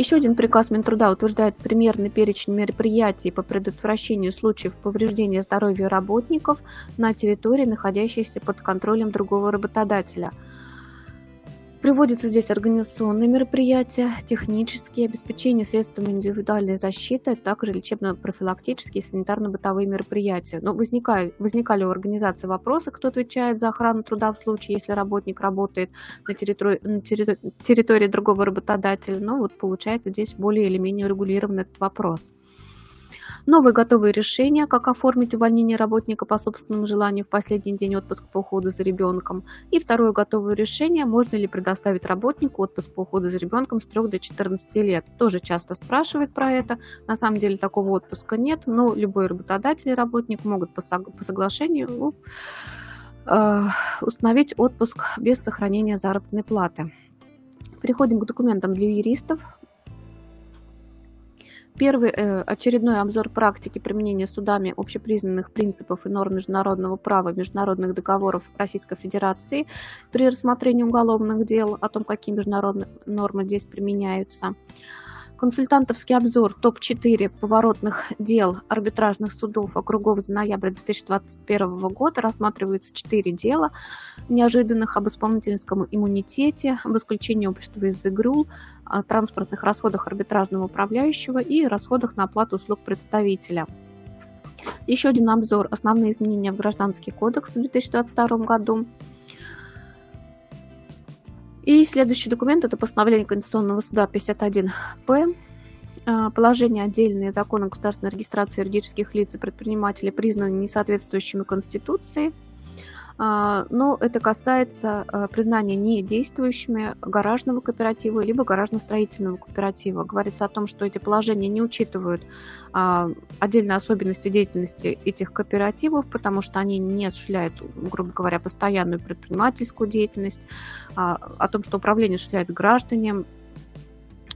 Еще один приказ Минтруда утверждает примерный перечень мероприятий по предотвращению случаев повреждения здоровья работников на территории, находящейся под контролем другого работодателя – Приводятся здесь организационные мероприятия, технические, обеспечение средствами индивидуальной защиты, а также лечебно-профилактические и санитарно-бытовые мероприятия. Но возникали, возникали у организации вопросы, кто отвечает за охрану труда в случае, если работник работает на территории, на территории другого работодателя. Но вот получается здесь более или менее урегулирован этот вопрос. Новые готовые решения, как оформить увольнение работника по собственному желанию в последний день отпуска по уходу за ребенком. И второе готовое решение, можно ли предоставить работнику отпуск по уходу за ребенком с 3 до 14 лет. Тоже часто спрашивают про это. На самом деле такого отпуска нет, но любой работодатель и работник могут по, соглашению ну, э, установить отпуск без сохранения заработной платы. Переходим к документам для юристов. Первый э, очередной обзор практики применения судами общепризнанных принципов и норм международного права международных договоров Российской Федерации при рассмотрении уголовных дел, о том, какие международные нормы здесь применяются. Консультантовский обзор ТОП-4 поворотных дел арбитражных судов округов за ноябрь 2021 года. Рассматривается 4 дела неожиданных об исполнительском иммунитете, об исключении общества из ИГРУ, о транспортных расходах арбитражного управляющего и расходах на оплату услуг представителя. Еще один обзор. «Основные изменения в Гражданский кодекс» в 2022 году – и следующий документ – это постановление Конституционного суда 51-П. А, положение отдельные законы государственной регистрации юридических лиц и предпринимателей признаны несоответствующими Конституции. А, но это касается а, признания недействующими гаражного кооператива либо гаражно-строительного кооператива. Говорится о том, что эти положения не учитывают а, отдельные особенности деятельности этих кооперативов, потому что они не осуществляют, грубо говоря, постоянную предпринимательскую деятельность, о том, что управление осуществляет граждане,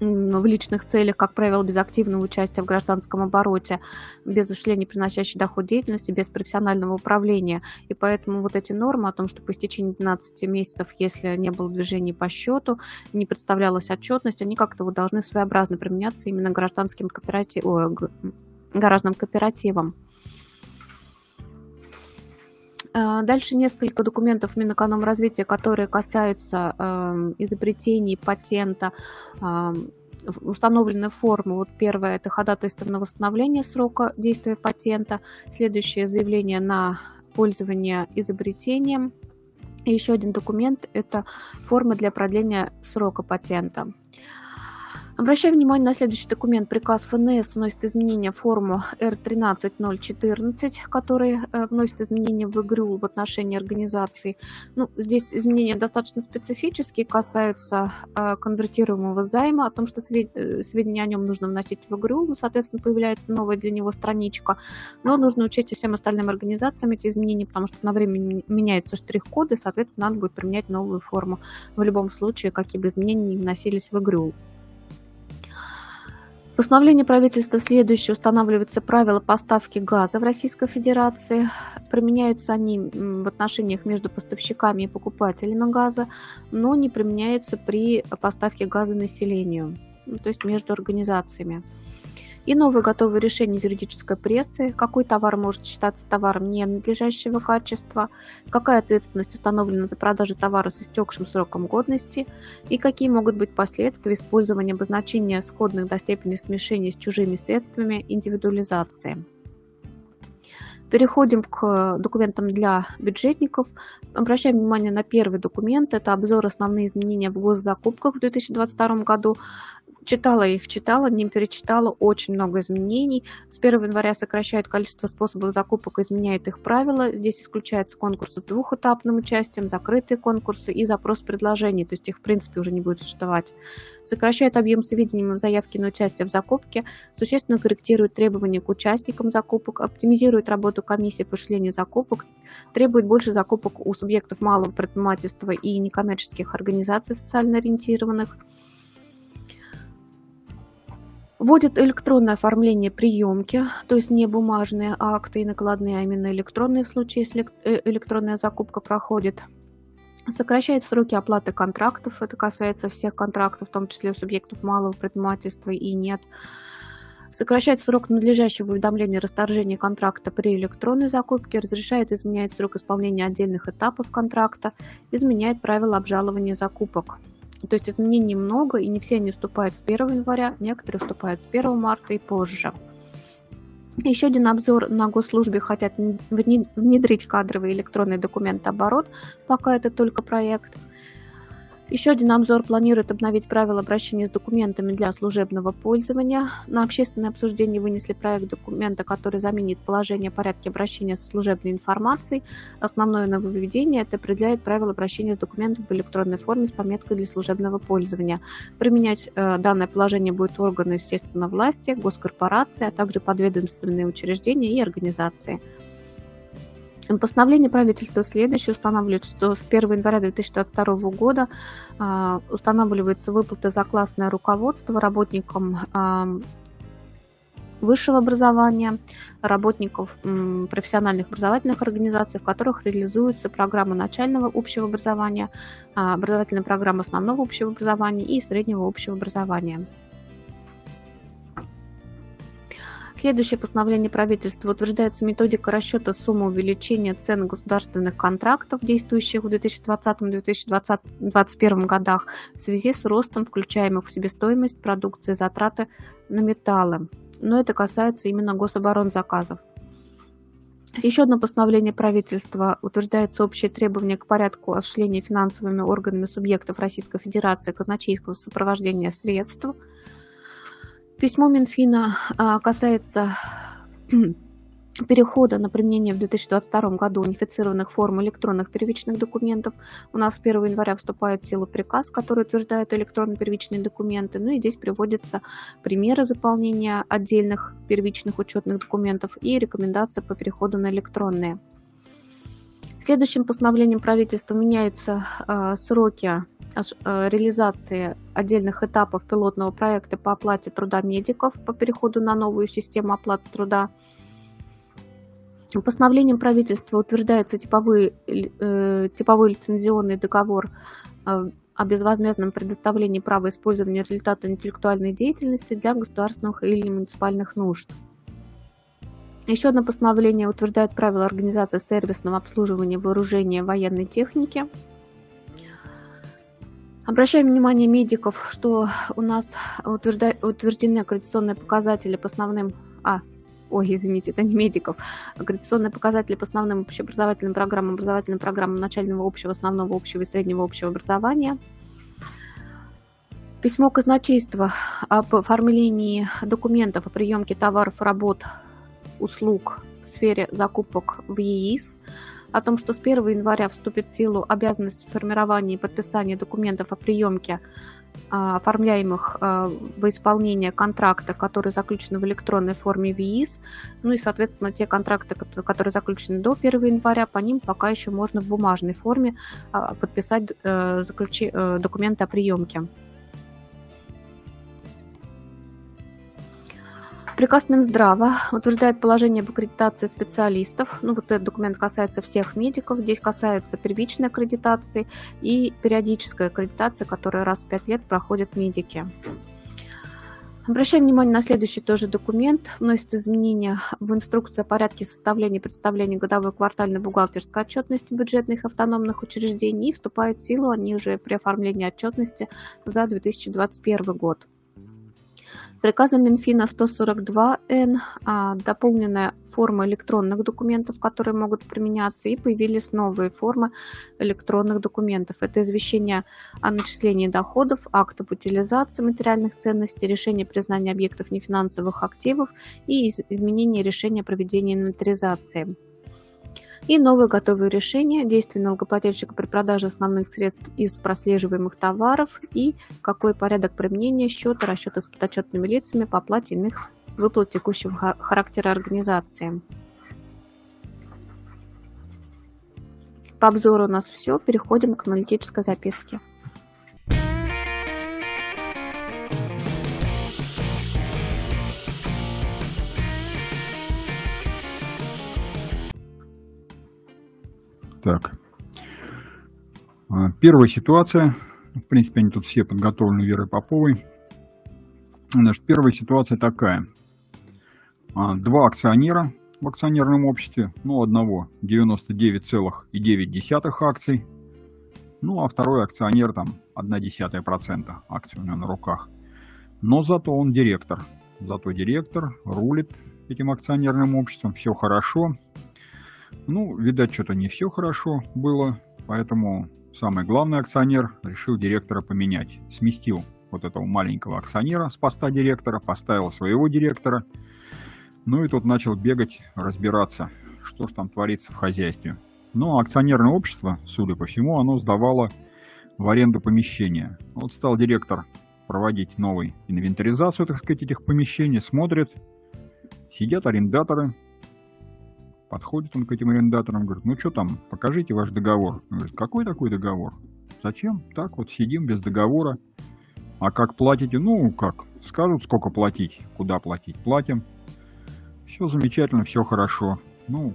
в личных целях, как правило, без активного участия в гражданском обороте, без осуществления приносящей доход деятельности, без профессионального управления. И поэтому вот эти нормы о том, что по истечении 12 месяцев, если не было движений по счету, не представлялась отчетность, они как-то вот должны своеобразно применяться именно гражданским кооперативом, гаражным кооперативам. Э, дальше несколько документов Минэкономразвития, которые касаются э, изобретений, патента, установлены формы. Вот первое – это ходатайство на восстановление срока действия патента. Следующее – заявление на пользование изобретением. И еще один документ – это форма для продления срока патента. Обращаю внимание на следующий документ. Приказ ФНС вносит изменения в форму R13014, который э, вносит изменения в ИГРЮ в отношении организации. Ну, здесь изменения достаточно специфические, касаются э, конвертируемого займа, о том, что э, сведения о нем нужно вносить в ИГРЮ, ну, соответственно, появляется новая для него страничка. Но нужно учесть и всем остальным организациям эти изменения, потому что на время меняются штрих-коды, соответственно, надо будет применять новую форму. В любом случае, какие бы изменения ни вносились в ИГРЮ. Постановление правительства следующее. Устанавливаются правила поставки газа в Российской Федерации. Применяются они в отношениях между поставщиками и покупателями газа, но не применяются при поставке газа населению, то есть между организациями и новые готовые решения из юридической прессы, какой товар может считаться товаром ненадлежащего качества, какая ответственность установлена за продажу товара с истекшим сроком годности и какие могут быть последствия использования обозначения сходных до степени смешения с чужими средствами индивидуализации. Переходим к документам для бюджетников. Обращаем внимание на первый документ. Это обзор основные изменения в госзакупках в 2022 году. Читала их, читала, не перечитала, очень много изменений. С 1 января сокращают количество способов закупок, изменяют их правила. Здесь исключаются конкурсы с двухэтапным участием, закрытые конкурсы и запрос предложений, то есть их в принципе уже не будет существовать. Сокращают объем сведений в заявке на участие в закупке, существенно корректируют требования к участникам закупок, оптимизируют работу комиссии по осуществлению закупок, требует больше закупок у субъектов малого предпринимательства и некоммерческих организаций социально ориентированных – Вводит электронное оформление приемки, то есть не бумажные акты и накладные, а именно электронные в случае, если э, электронная закупка проходит. Сокращает сроки оплаты контрактов, это касается всех контрактов, в том числе у субъектов малого предпринимательства и нет. Сокращает срок надлежащего уведомления расторжения контракта при электронной закупке, разрешает изменять срок исполнения отдельных этапов контракта, изменяет правила обжалования закупок. То есть изменений много, и не все они вступают с 1 января, некоторые вступают с 1 марта и позже. Еще один обзор на госслужбе хотят внедрить кадровый электронный документооборот, пока это только проект – еще один обзор планирует обновить правила обращения с документами для служебного пользования. На общественное обсуждение вынесли проект документа, который заменит положение о порядке обращения с служебной информацией. Основное нововведение – это определяет правила обращения с документом в электронной форме с пометкой для служебного пользования. Применять э, данное положение будет органы, естественно, власти, госкорпорации, а также подведомственные учреждения и организации. Постановление правительства следующее устанавливает, что с 1 января 2022 года э, устанавливается выплата за классное руководство работникам э, высшего образования, работников профессиональных образовательных организаций, в которых реализуются программы начального общего образования, э, образовательная программа основного общего образования и среднего общего образования. Следующее постановление правительства утверждается методика расчета суммы увеличения цен государственных контрактов, действующих в 2020-2021 годах, в связи с ростом включаемых в себестоимость продукции затраты на металлы. Но это касается именно гособоронзаказов. Еще одно постановление правительства утверждается общие требования к порядку осуществления финансовыми органами субъектов Российской Федерации казначейского сопровождения средств – Письмо Минфина а, касается перехода на применение в 2022 году унифицированных форм электронных первичных документов. У нас с 1 января вступает в силу приказ, который утверждает электронные первичные документы. Ну и здесь приводятся примеры заполнения отдельных первичных учетных документов и рекомендации по переходу на электронные. Следующим постановлением правительства меняются э, сроки реализации отдельных этапов пилотного проекта по оплате труда медиков по переходу на новую систему оплаты труда. Постановлением правительства утверждается типовой, э, типовой лицензионный договор э, о безвозмездном предоставлении права использования результата интеллектуальной деятельности для государственных или муниципальных нужд. Еще одно постановление утверждает правила организации сервисного обслуживания вооружения военной техники. Обращаем внимание медиков, что у нас утверждены аккредитационные показатели по основным... А, ой, извините, это не медиков, аккредитационные показатели по основным общеобразовательным программам, образовательным программам начального общего, основного общего и среднего общего образования. Письмо казначейства об оформлении документов о приемке товаров работ услуг в сфере закупок в ЕИС, о том, что с 1 января вступит в силу обязанность формирования и подписания документов о приемке а, оформляемых а, во исполнение контракта, которые заключены в электронной форме в ЕИС, ну и, соответственно, те контракты, которые заключены до 1 января, по ним пока еще можно в бумажной форме а, подписать э, э, документы о приемке. Приказ Минздрава утверждает положение об аккредитации специалистов. Ну, вот этот документ касается всех медиков. Здесь касается первичной аккредитации и периодической аккредитации, которая раз в пять лет проходят медики. Обращаем внимание на следующий тоже документ. Вносит изменения в инструкцию о порядке составления и представления годовой квартальной бухгалтерской отчетности бюджетных автономных учреждений и вступает в силу они уже при оформлении отчетности за 2021 год. Приказом Минфина 142Н а, дополненная форма электронных документов, которые могут применяться, и появились новые формы электронных документов. Это извещение о начислении доходов, акт об утилизации материальных ценностей, решение признания объектов нефинансовых активов и изменение решения о проведении инвентаризации и новые готовые решения, действия налогоплательщика при продаже основных средств из прослеживаемых товаров и какой порядок применения счета, расчета с подотчетными лицами по оплате иных выплат текущего характера организации. По обзору у нас все. Переходим к аналитической записке. Так. А, первая ситуация. В принципе, они тут все подготовлены Верой Поповой. Значит, первая ситуация такая. А, два акционера в акционерном обществе. Ну, одного 99,9 акций. Ну, а второй акционер там 0,1% акций у него на руках. Но зато он директор. Зато директор рулит этим акционерным обществом. Все хорошо. Ну, видать, что-то не все хорошо было, поэтому самый главный акционер решил директора поменять. Сместил вот этого маленького акционера с поста директора, поставил своего директора. Ну и тут начал бегать, разбираться, что же там творится в хозяйстве. Но акционерное общество, судя по всему, оно сдавало в аренду помещения. Вот стал директор проводить новую инвентаризацию, так сказать, этих помещений, смотрит, сидят арендаторы, Подходит он к этим арендаторам, говорит, ну что там, покажите ваш договор. Он говорит, какой такой договор? Зачем? Так вот сидим без договора. А как платите? Ну, как? Скажут, сколько платить, куда платить. Платим. Все замечательно, все хорошо. Ну,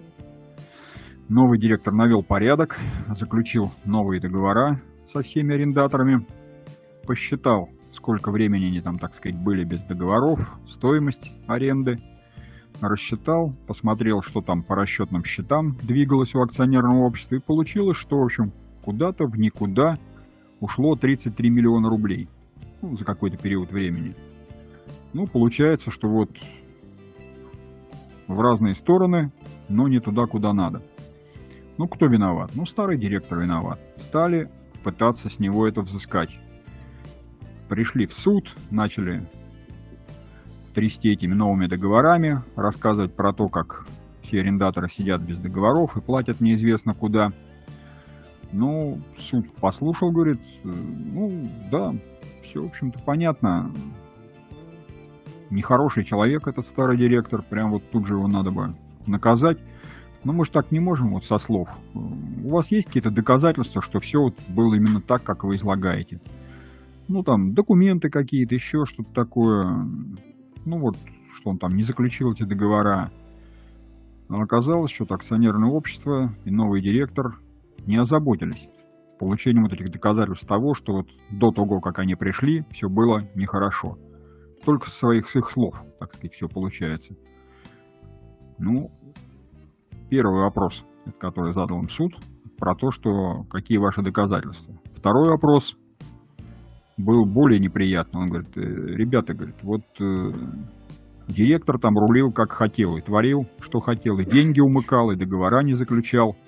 новый директор навел порядок, заключил новые договора со всеми арендаторами, посчитал, сколько времени они там, так сказать, были без договоров, стоимость аренды – рассчитал, посмотрел, что там по расчетным счетам двигалось у акционерного общества, и получилось, что, в общем, куда-то в никуда ушло 33 миллиона рублей ну, за какой-то период времени. Ну, получается, что вот в разные стороны, но не туда, куда надо. Ну, кто виноват? Ну, старый директор виноват. Стали пытаться с него это взыскать. Пришли в суд, начали трясти этими новыми договорами, рассказывать про то, как все арендаторы сидят без договоров и платят неизвестно куда. Ну, суд послушал, говорит, э, ну, да, все, в общем-то, понятно. Нехороший человек этот старый директор, прям вот тут же его надо бы наказать. Но мы же так не можем вот со слов. У вас есть какие-то доказательства, что все вот было именно так, как вы излагаете? Ну, там, документы какие-то, еще что-то такое. Ну, вот, что он там не заключил эти договора. Но оказалось, что акционерное общество и новый директор не озаботились получением вот этих доказательств того, что вот до того, как они пришли, все было нехорошо. Только со своих с их слов, так сказать, все получается. Ну, первый вопрос, который задал им суд, про то, что какие ваши доказательства. Второй вопрос был более неприятный. Он говорит, «Э, ребята, говорит, вот э, директор там рулил как хотел и творил, что хотел, и деньги умыкал, и договора не заключал –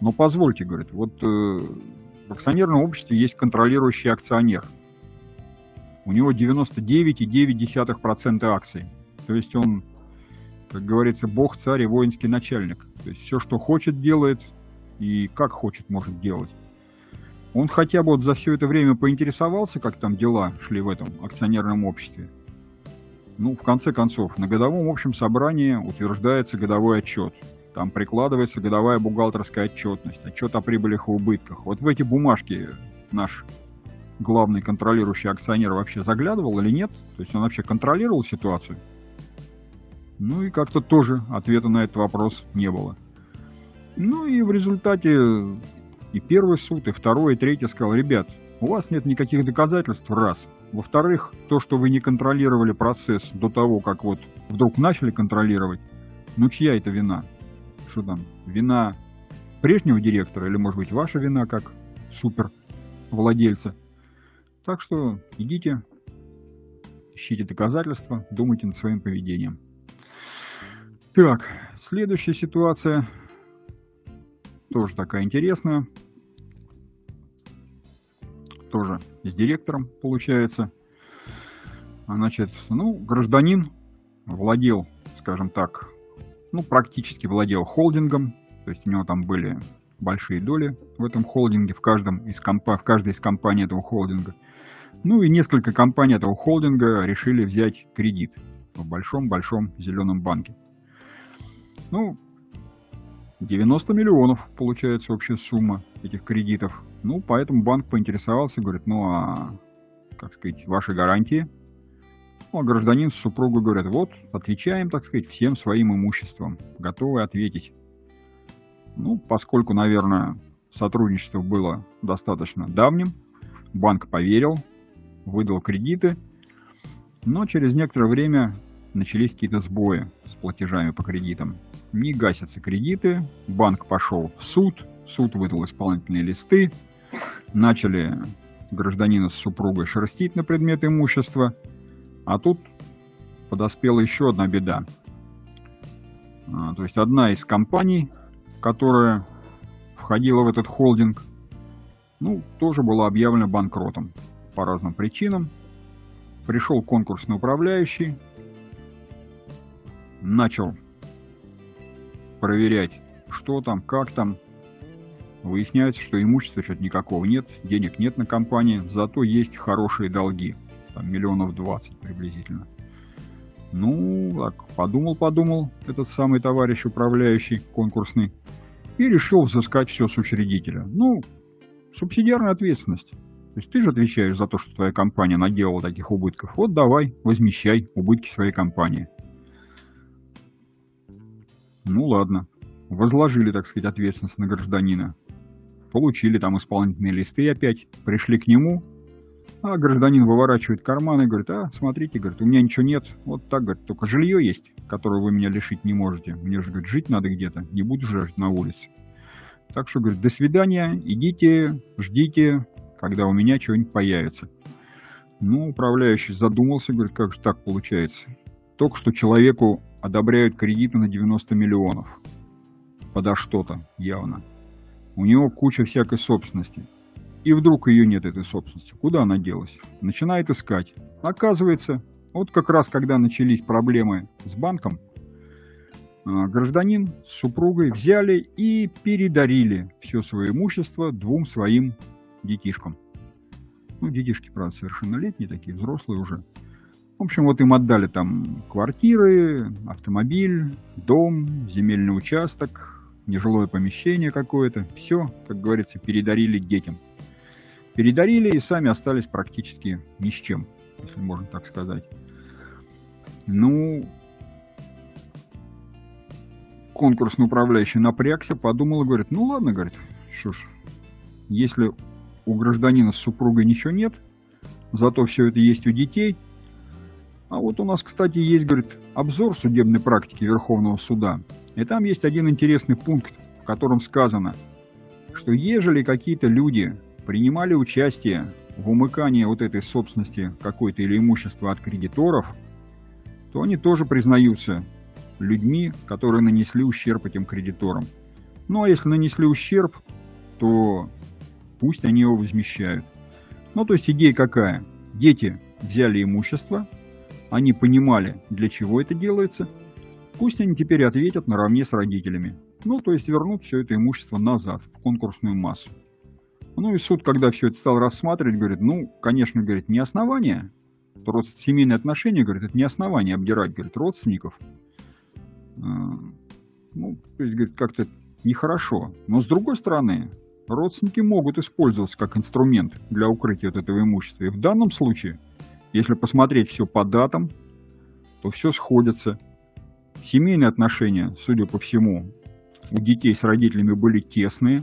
но позвольте, говорит, вот э, в акционерном обществе есть контролирующий акционер. У него 99,9% акций. То есть он, как говорится, бог, царь и воинский начальник. То есть все, что хочет, делает и как хочет, может делать. Он хотя бы вот за все это время поинтересовался, как там дела шли в этом акционерном обществе. Ну, в конце концов, на годовом общем собрании утверждается годовой отчет – там прикладывается годовая бухгалтерская отчетность, отчет о прибылях и убытках. Вот в эти бумажки наш главный контролирующий акционер вообще заглядывал или нет? То есть он вообще контролировал ситуацию? Ну и как-то тоже ответа на этот вопрос не было. Ну и в результате и первый суд, и второй, и третий сказал, ребят, у вас нет никаких доказательств, раз. Во-вторых, то, что вы не контролировали процесс до того, как вот вдруг начали контролировать, ну чья это вина? что там, вина прежнего директора или, может быть, ваша вина как супер владельца. Так что идите, ищите доказательства, думайте над своим поведением. Так, следующая ситуация тоже такая интересная. Тоже с директором получается. Значит, ну, гражданин владел, скажем так, ну, практически владел холдингом, то есть у него там были большие доли в этом холдинге, в, каждом из компа в каждой из компаний этого холдинга. Ну и несколько компаний этого холдинга решили взять кредит в большом-большом зеленом банке. Ну, 90 миллионов получается общая сумма этих кредитов. Ну, поэтому банк поинтересовался, говорит, ну а, как сказать, ваши гарантии – ну, а гражданин с супругой говорят, вот, отвечаем, так сказать, всем своим имуществом, готовы ответить. Ну, поскольку, наверное, сотрудничество было достаточно давним, банк поверил, выдал кредиты, но через некоторое время начались какие-то сбои с платежами по кредитам. Не гасятся кредиты, банк пошел в суд, суд выдал исполнительные листы, начали гражданина с супругой шерстить на предмет имущества – а тут подоспела еще одна беда. А, то есть одна из компаний, которая входила в этот холдинг, ну, тоже была объявлена банкротом по разным причинам. Пришел конкурсный управляющий, начал проверять, что там, как там. Выясняется, что имущества что-то никакого нет, денег нет на компании, зато есть хорошие долги – там миллионов 20 приблизительно. Ну, так, подумал-подумал этот самый товарищ управляющий конкурсный и решил взыскать все с учредителя. Ну, субсидиарная ответственность. То есть ты же отвечаешь за то, что твоя компания наделала таких убытков. Вот давай, возмещай убытки своей компании. Ну ладно. Возложили, так сказать, ответственность на гражданина. Получили там исполнительные листы опять. Пришли к нему, а гражданин выворачивает карман и говорит, а, смотрите, говорит, у меня ничего нет. Вот так, говорит, только жилье есть, которое вы меня лишить не можете. Мне же, говорит, жить надо где-то, не буду жить на улице. Так что, говорит, до свидания, идите, ждите, когда у меня что-нибудь появится. Ну, управляющий задумался, говорит, как же так получается. Только что человеку одобряют кредиты на 90 миллионов. Подо что-то, явно. У него куча всякой собственности. И вдруг ее нет, этой собственности. Куда она делась? Начинает искать. Оказывается, вот как раз когда начались проблемы с банком, а, гражданин с супругой взяли и передарили все свое имущество двум своим детишкам. Ну, детишки, правда, совершеннолетние такие, взрослые уже. В общем, вот им отдали там квартиры, автомобиль, дом, земельный участок, нежилое помещение какое-то. Все, как говорится, передарили детям. Передарили и сами остались практически ни с чем, если можно так сказать. Ну, конкурсный управляющий напрягся, подумал и говорит, ну ладно, говорит, что ж, если у гражданина с супругой ничего нет, зато все это есть у детей. А вот у нас, кстати, есть, говорит, обзор судебной практики Верховного суда. И там есть один интересный пункт, в котором сказано, что ежели какие-то люди принимали участие в умыкании вот этой собственности какой-то или имущества от кредиторов, то они тоже признаются людьми, которые нанесли ущерб этим кредиторам. Ну а если нанесли ущерб, то пусть они его возмещают. Ну то есть идея какая? Дети взяли имущество, они понимали, для чего это делается, пусть они теперь ответят наравне с родителями. Ну то есть вернут все это имущество назад, в конкурсную массу. Ну и суд, когда все это стал рассматривать, говорит, ну, конечно, говорит, не основание, род... семейные отношения, говорит, это не основание обдирать, говорит, родственников. А, ну, то есть, говорит, как-то нехорошо. Но с другой стороны, родственники могут использоваться как инструмент для укрытия вот этого имущества. И в данном случае, если посмотреть все по датам, то все сходится. Семейные отношения, судя по всему, у детей с родителями были тесные.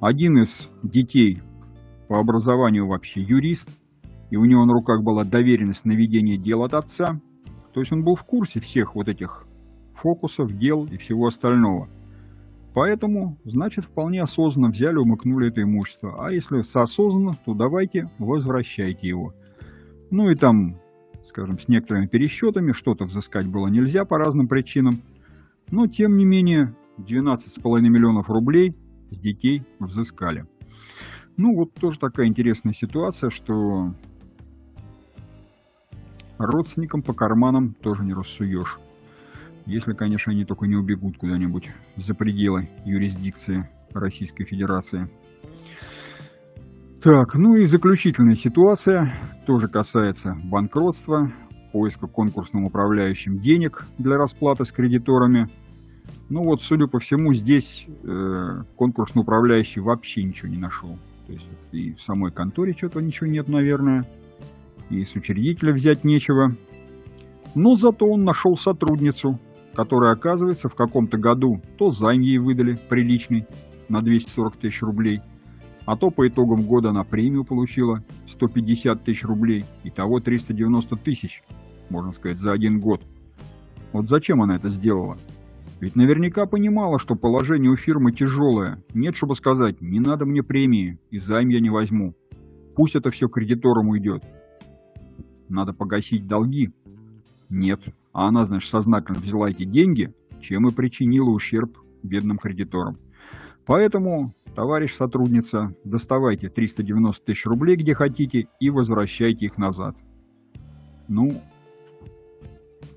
Один из детей по образованию вообще юрист, и у него на руках была доверенность на ведение дел от отца. То есть он был в курсе всех вот этих фокусов, дел и всего остального. Поэтому, значит, вполне осознанно взяли, умыкнули это имущество. А если соосознанно, то давайте возвращайте его. Ну и там, скажем, с некоторыми пересчетами, что-то взыскать было нельзя по разным причинам. Но, тем не менее, 12,5 миллионов рублей с детей взыскали. Ну, вот тоже такая интересная ситуация, что родственникам по карманам тоже не рассуешь. Если, конечно, они только не убегут куда-нибудь за пределы юрисдикции Российской Федерации. Так, ну и заключительная ситуация тоже касается банкротства, поиска конкурсным управляющим денег для расплаты с кредиторами. Ну вот, судя по всему, здесь э, конкурсный управляющий вообще ничего не нашел. То есть и в самой конторе что-то ничего нет, наверное. И с учредителя взять нечего. Но зато он нашел сотрудницу, которая, оказывается, в каком-то году то займ ей выдали приличный на 240 тысяч рублей, а то по итогам года она премию получила 150 тысяч рублей, и того 390 тысяч, можно сказать, за один год. Вот зачем она это сделала? Ведь наверняка понимала, что положение у фирмы тяжелое. Нет, чтобы сказать, не надо мне премии, и займ я не возьму. Пусть это все кредиторам уйдет. Надо погасить долги. Нет, а она, значит, сознательно взяла эти деньги, чем и причинила ущерб бедным кредиторам. Поэтому, товарищ сотрудница, доставайте 390 тысяч рублей где хотите и возвращайте их назад. Ну,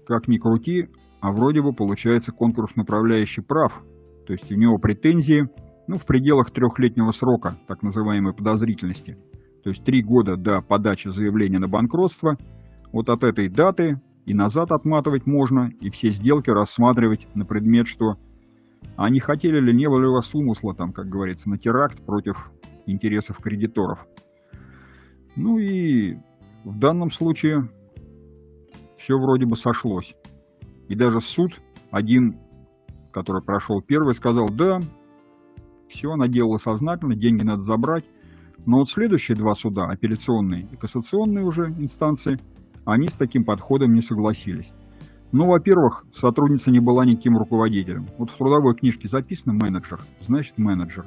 как ни крути, а вроде бы получается конкурсный управляющий прав. То есть у него претензии ну, в пределах трехлетнего срока, так называемой подозрительности. То есть три года до подачи заявления на банкротство. Вот от этой даты и назад отматывать можно, и все сделки рассматривать на предмет, что а не хотели ли, не было ли у вас умысла, там, как говорится, на теракт против интересов кредиторов. Ну и в данном случае все вроде бы сошлось. И даже суд, один, который прошел первый, сказал, да, все она делала сознательно, деньги надо забрать. Но вот следующие два суда, апелляционные и кассационные уже инстанции – они с таким подходом не согласились. Ну, во-первых, сотрудница не была никаким руководителем. Вот в трудовой книжке записано менеджер, значит менеджер.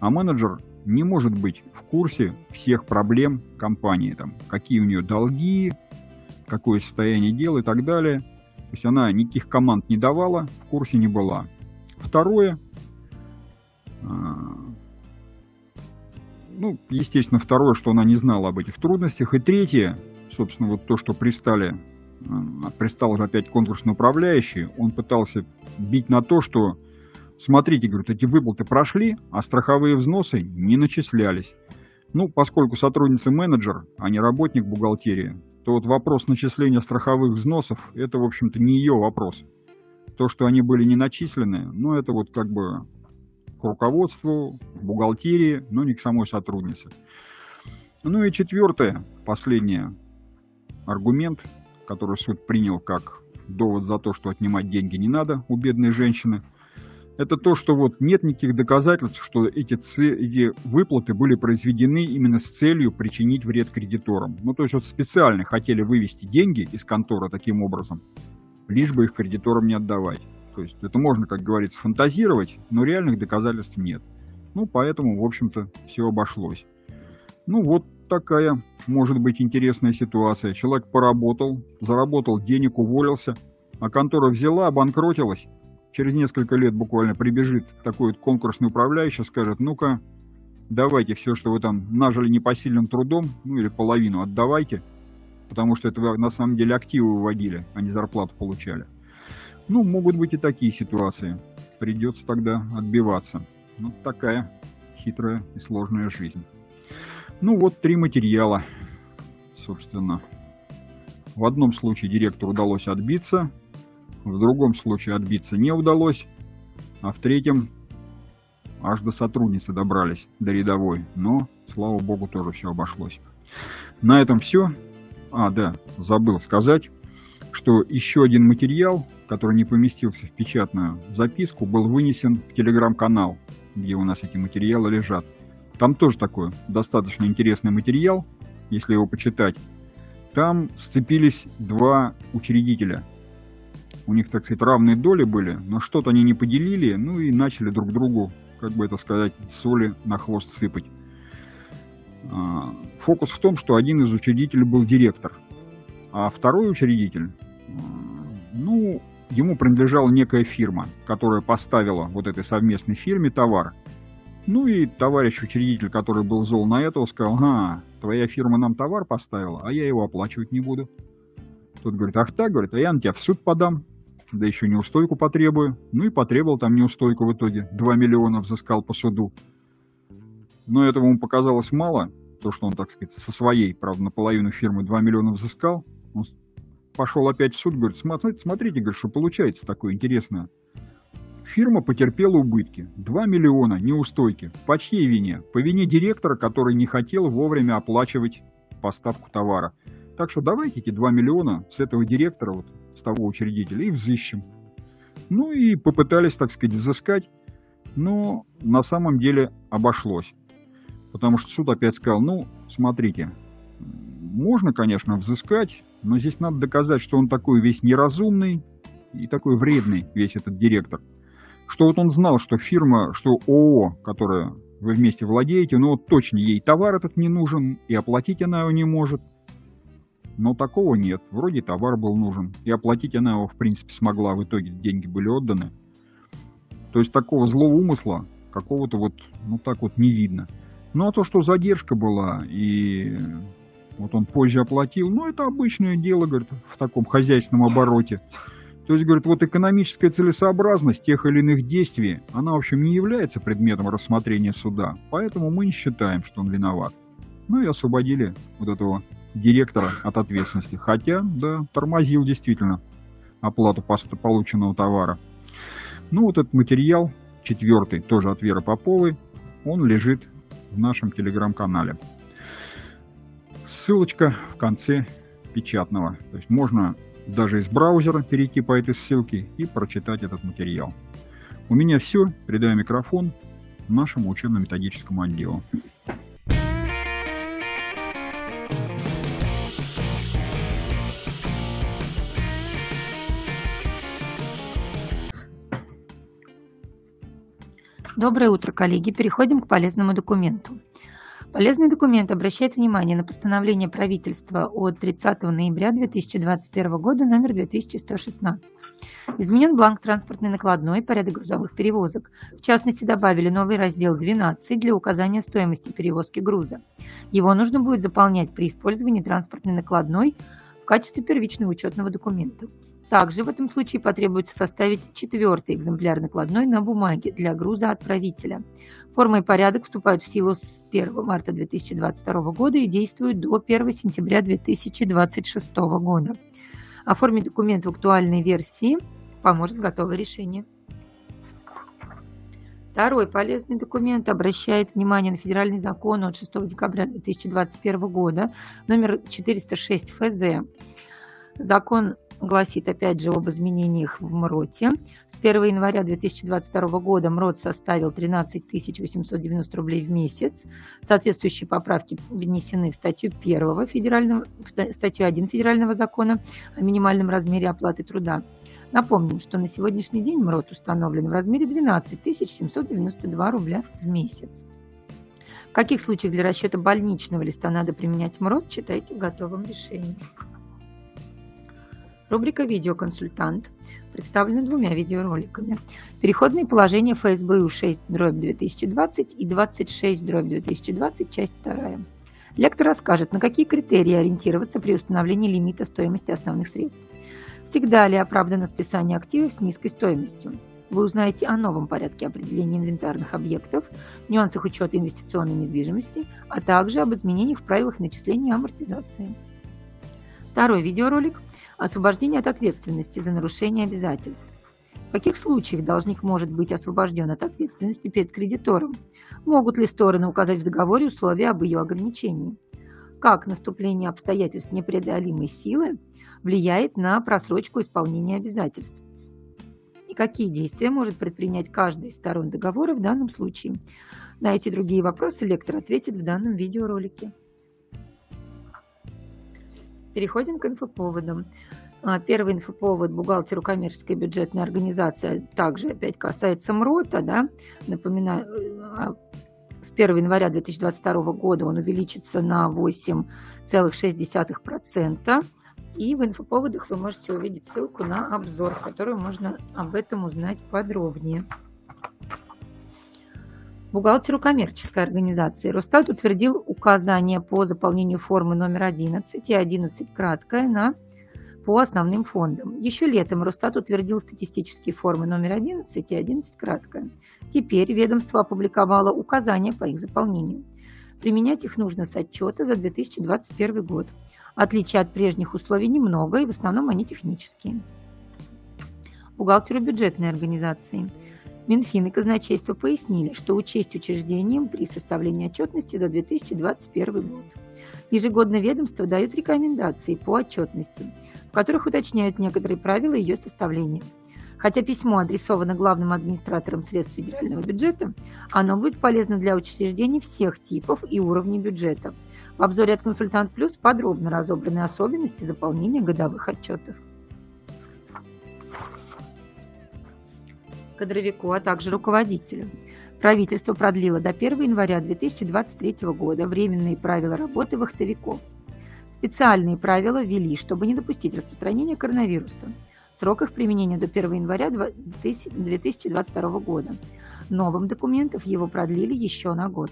А менеджер не может быть в курсе всех проблем компании, там, какие у нее долги, какое состояние дел и так далее. То есть она никаких команд не давала, в курсе не была. Второе, а, ну, естественно, второе, что она не знала об этих трудностях. И третье, собственно, вот то, что пристали пристал же опять конкурсный управляющий, он пытался бить на то, что смотрите, говорит, эти выплаты прошли, а страховые взносы не начислялись. Ну, поскольку сотрудница менеджер, а не работник бухгалтерии, то вот вопрос начисления страховых взносов, это, в общем-то, не ее вопрос. То, что они были не начислены, ну, это вот как бы к руководству, к бухгалтерии, но не к самой сотруднице. Ну и четвертое, последнее аргумент, который суд принял как довод за то, что отнимать деньги не надо у бедной женщины – это то, что вот нет никаких доказательств, что эти, эти выплаты были произведены именно с целью причинить вред кредиторам. Ну, то есть вот специально хотели вывести деньги из конторы таким образом, лишь бы их кредиторам не отдавать. То есть это можно, как говорится, фантазировать, но реальных доказательств нет. Ну, поэтому, в общем-то, все обошлось. Ну, вот такая может быть интересная ситуация. Человек поработал, заработал денег, уволился, а контора взяла, обанкротилась, через несколько лет буквально прибежит такой вот конкурсный управляющий, скажет, ну-ка, давайте все, что вы там нажили непосильным трудом, ну или половину отдавайте, потому что это вы на самом деле активы выводили, а не зарплату получали. Ну, могут быть и такие ситуации. Придется тогда отбиваться. Вот такая хитрая и сложная жизнь. Ну вот три материала, собственно. В одном случае директору удалось отбиться, в другом случае отбиться не удалось, а в третьем аж до сотрудницы добрались, до рядовой. Но, слава богу, тоже все обошлось. На этом все. А, да, забыл сказать, что еще один материал, который не поместился в печатную записку, был вынесен в телеграм-канал, где у нас эти материалы лежат. Там тоже такой достаточно интересный материал, если его почитать. Там сцепились два учредителя – у них, так сказать, равные доли были, но что-то они не поделили, ну и начали друг другу, как бы это сказать, соли на хвост сыпать. А, фокус в том, что один из учредителей был директор, а второй учредитель, ну, ему принадлежала некая фирма, которая поставила вот этой совместной фирме товар. Ну и товарищ учредитель, который был зол на этого, сказал, ага, твоя фирма нам товар поставила, а я его оплачивать не буду. Тот говорит, ах так, говорит, а я на тебя в суд подам да еще неустойку потребую. Ну и потребовал там неустойку в итоге. 2 миллиона взыскал по суду. Но этого ему показалось мало, то, что он, так сказать, со своей, правда, наполовину фирмы 2 миллиона взыскал. Он пошел опять в суд, говорит, смотрите, смотрите, говорит, что получается такое интересное. Фирма потерпела убытки. 2 миллиона неустойки. По чьей вине? По вине директора, который не хотел вовремя оплачивать поставку товара. Так что давайте эти 2 миллиона с этого директора вот с того учредителя и взыщем. Ну и попытались, так сказать, взыскать, но на самом деле обошлось. Потому что суд опять сказал, ну, смотрите, можно, конечно, взыскать, но здесь надо доказать, что он такой весь неразумный и такой вредный, весь этот директор. Что вот он знал, что фирма, что ООО, которая вы вместе владеете, но вот точно ей товар этот не нужен, и оплатить она его не может – но такого нет. Вроде товар был нужен. И оплатить она его, в принципе, смогла. В итоге деньги были отданы. То есть такого злого умысла какого-то вот, ну так вот не видно. Ну а то, что задержка была, и вот он позже оплатил, ну это обычное дело, говорит, в таком хозяйственном обороте. То есть, говорит, вот экономическая целесообразность тех или иных действий, она, в общем, не является предметом рассмотрения суда. Поэтому мы не считаем, что он виноват. Ну и освободили вот этого директора от ответственности. Хотя, да, тормозил действительно оплату полученного товара. Ну, вот этот материал, четвертый, тоже от Веры Поповой, он лежит в нашем телеграм-канале. Ссылочка в конце печатного. То есть можно даже из браузера перейти по этой ссылке и прочитать этот материал. У меня все. Передаю микрофон нашему учебно-методическому отделу. Доброе утро, коллеги. Переходим к полезному документу. Полезный документ обращает внимание на постановление правительства от 30 ноября 2021 года номер 2116. Изменен бланк транспортной накладной порядок грузовых перевозок. В частности, добавили новый раздел 12 для указания стоимости перевозки груза. Его нужно будет заполнять при использовании транспортной накладной качестве первичного учетного документа. Также в этом случае потребуется составить четвертый экземпляр накладной на бумаге для груза отправителя. Форма и порядок вступают в силу с 1 марта 2022 года и действуют до 1 сентября 2026 года. Оформить документ в актуальной версии поможет готовое решение. Второй полезный документ обращает внимание на федеральный закон от 6 декабря 2021 года, номер 406 ФЗ. Закон гласит опять же об изменениях в МРОТе. С 1 января 2022 года МРОТ составил 13 890 рублей в месяц. Соответствующие поправки внесены в статью 1 федерального, в статью 1 федерального закона о минимальном размере оплаты труда. Напомним, что на сегодняшний день МРОТ установлен в размере 12 792 рубля в месяц. В каких случаях для расчета больничного листа надо применять МРОТ, читайте в готовом решении. Рубрика «Видеоконсультант» представлена двумя видеороликами. Переходные положения ФСБУ 6 дробь 2020 и 26 дробь 2020, часть 2. Лектор расскажет, на какие критерии ориентироваться при установлении лимита стоимости основных средств. Всегда ли оправдано списание активов с низкой стоимостью? Вы узнаете о новом порядке определения инвентарных объектов, нюансах учета инвестиционной недвижимости, а также об изменениях в правилах начисления и амортизации. Второй видеоролик – освобождение от ответственности за нарушение обязательств. В каких случаях должник может быть освобожден от ответственности перед кредитором? Могут ли стороны указать в договоре условия об ее ограничении? Как наступление обстоятельств непреодолимой силы влияет на просрочку исполнения обязательств? И какие действия может предпринять каждая из сторон договора в данном случае? На эти другие вопросы лектор ответит в данном видеоролике. Переходим к инфоповодам. А, первый инфоповод бухгалтеру коммерческой бюджетной организации также опять касается МРОТа. Да? Напоминаю, а, с 1 января 2022 года он увеличится на 8,6%. И в инфоповодах вы можете увидеть ссылку на обзор, в котором можно об этом узнать подробнее бухгалтеру коммерческой организации. Росстат утвердил указания по заполнению формы номер 11 и 11 краткое на по основным фондам. Еще летом Росстат утвердил статистические формы номер 11 и 11 краткое. Теперь ведомство опубликовало указания по их заполнению. Применять их нужно с отчета за 2021 год. Отличия от прежних условий немного, и в основном они технические. Бухгалтеру бюджетной организации – Минфин и казначейство пояснили, что учесть учреждениям при составлении отчетности за 2021 год. Ежегодно ведомства дают рекомендации по отчетности, в которых уточняют некоторые правила ее составления. Хотя письмо адресовано главным администраторам средств федерального бюджета, оно будет полезно для учреждений всех типов и уровней бюджета. В обзоре от «Консультант Плюс» подробно разобраны особенности заполнения годовых отчетов. Кадровику, а также руководителю. Правительство продлило до 1 января 2023 года временные правила работы вахтовиков. Специальные правила ввели, чтобы не допустить распространения коронавируса. Срок их применения до 1 января 2022 года. Новым документов его продлили еще на год.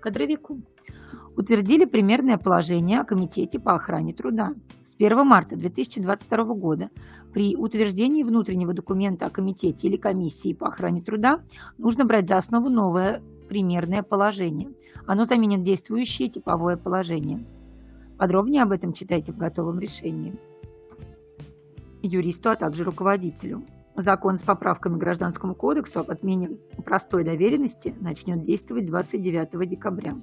Кадровику. Утвердили примерное положение о Комитете по охране труда. 1 марта 2022 года при утверждении внутреннего документа о комитете или комиссии по охране труда нужно брать за основу новое примерное положение. Оно заменит действующее типовое положение. Подробнее об этом читайте в готовом решении. Юристу, а также руководителю. Закон с поправками к Гражданскому кодексу об отмене простой доверенности начнет действовать 29 декабря.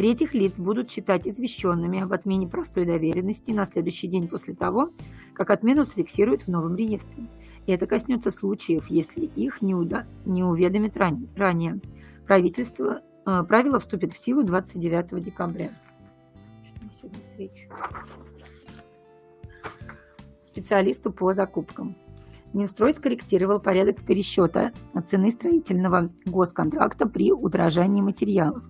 Третьих лиц будут считать извещенными об отмене простой доверенности на следующий день после того, как отмену зафиксируют в новом реестре. И это коснется случаев, если их не, уда- не уведомят ран- ранее. Правительство, э, правило вступит в силу 29 декабря. Специалисту по закупкам. Минстрой скорректировал порядок пересчета цены строительного госконтракта при удорожании материалов.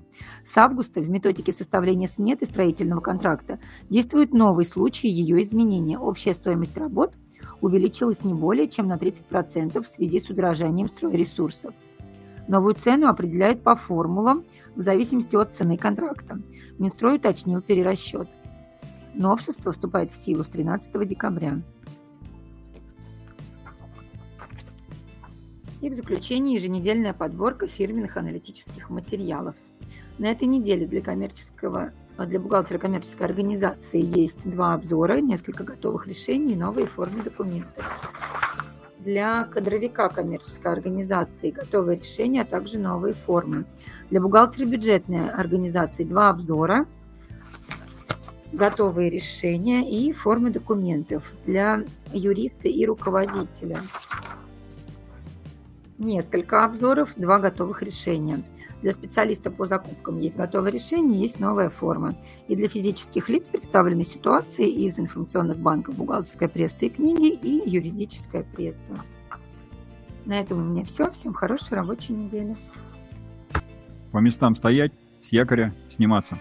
С августа в методике составления сметы строительного контракта действует новый случай ее изменения. Общая стоимость работ увеличилась не более чем на 30% в связи с удорожанием стройресурсов. Новую цену определяют по формулам в зависимости от цены контракта. Минстрой уточнил перерасчет. Новшество вступает в силу с 13 декабря. И в заключение еженедельная подборка фирменных аналитических материалов. На этой неделе для коммерческого для бухгалтера коммерческой организации есть два обзора, несколько готовых решений и новые формы документов. Для кадровика коммерческой организации готовые решения, а также новые формы. Для бухгалтера бюджетной организации два обзора, готовые решения и формы документов. Для юриста и руководителя несколько обзоров, два готовых решения. Для специалиста по закупкам есть готовое решение, есть новая форма. И для физических лиц представлены ситуации из информационных банков, бухгалтерская пресса и книги, и юридическая пресса. На этом у меня все. Всем хорошей рабочей недели. По местам стоять, с якоря сниматься.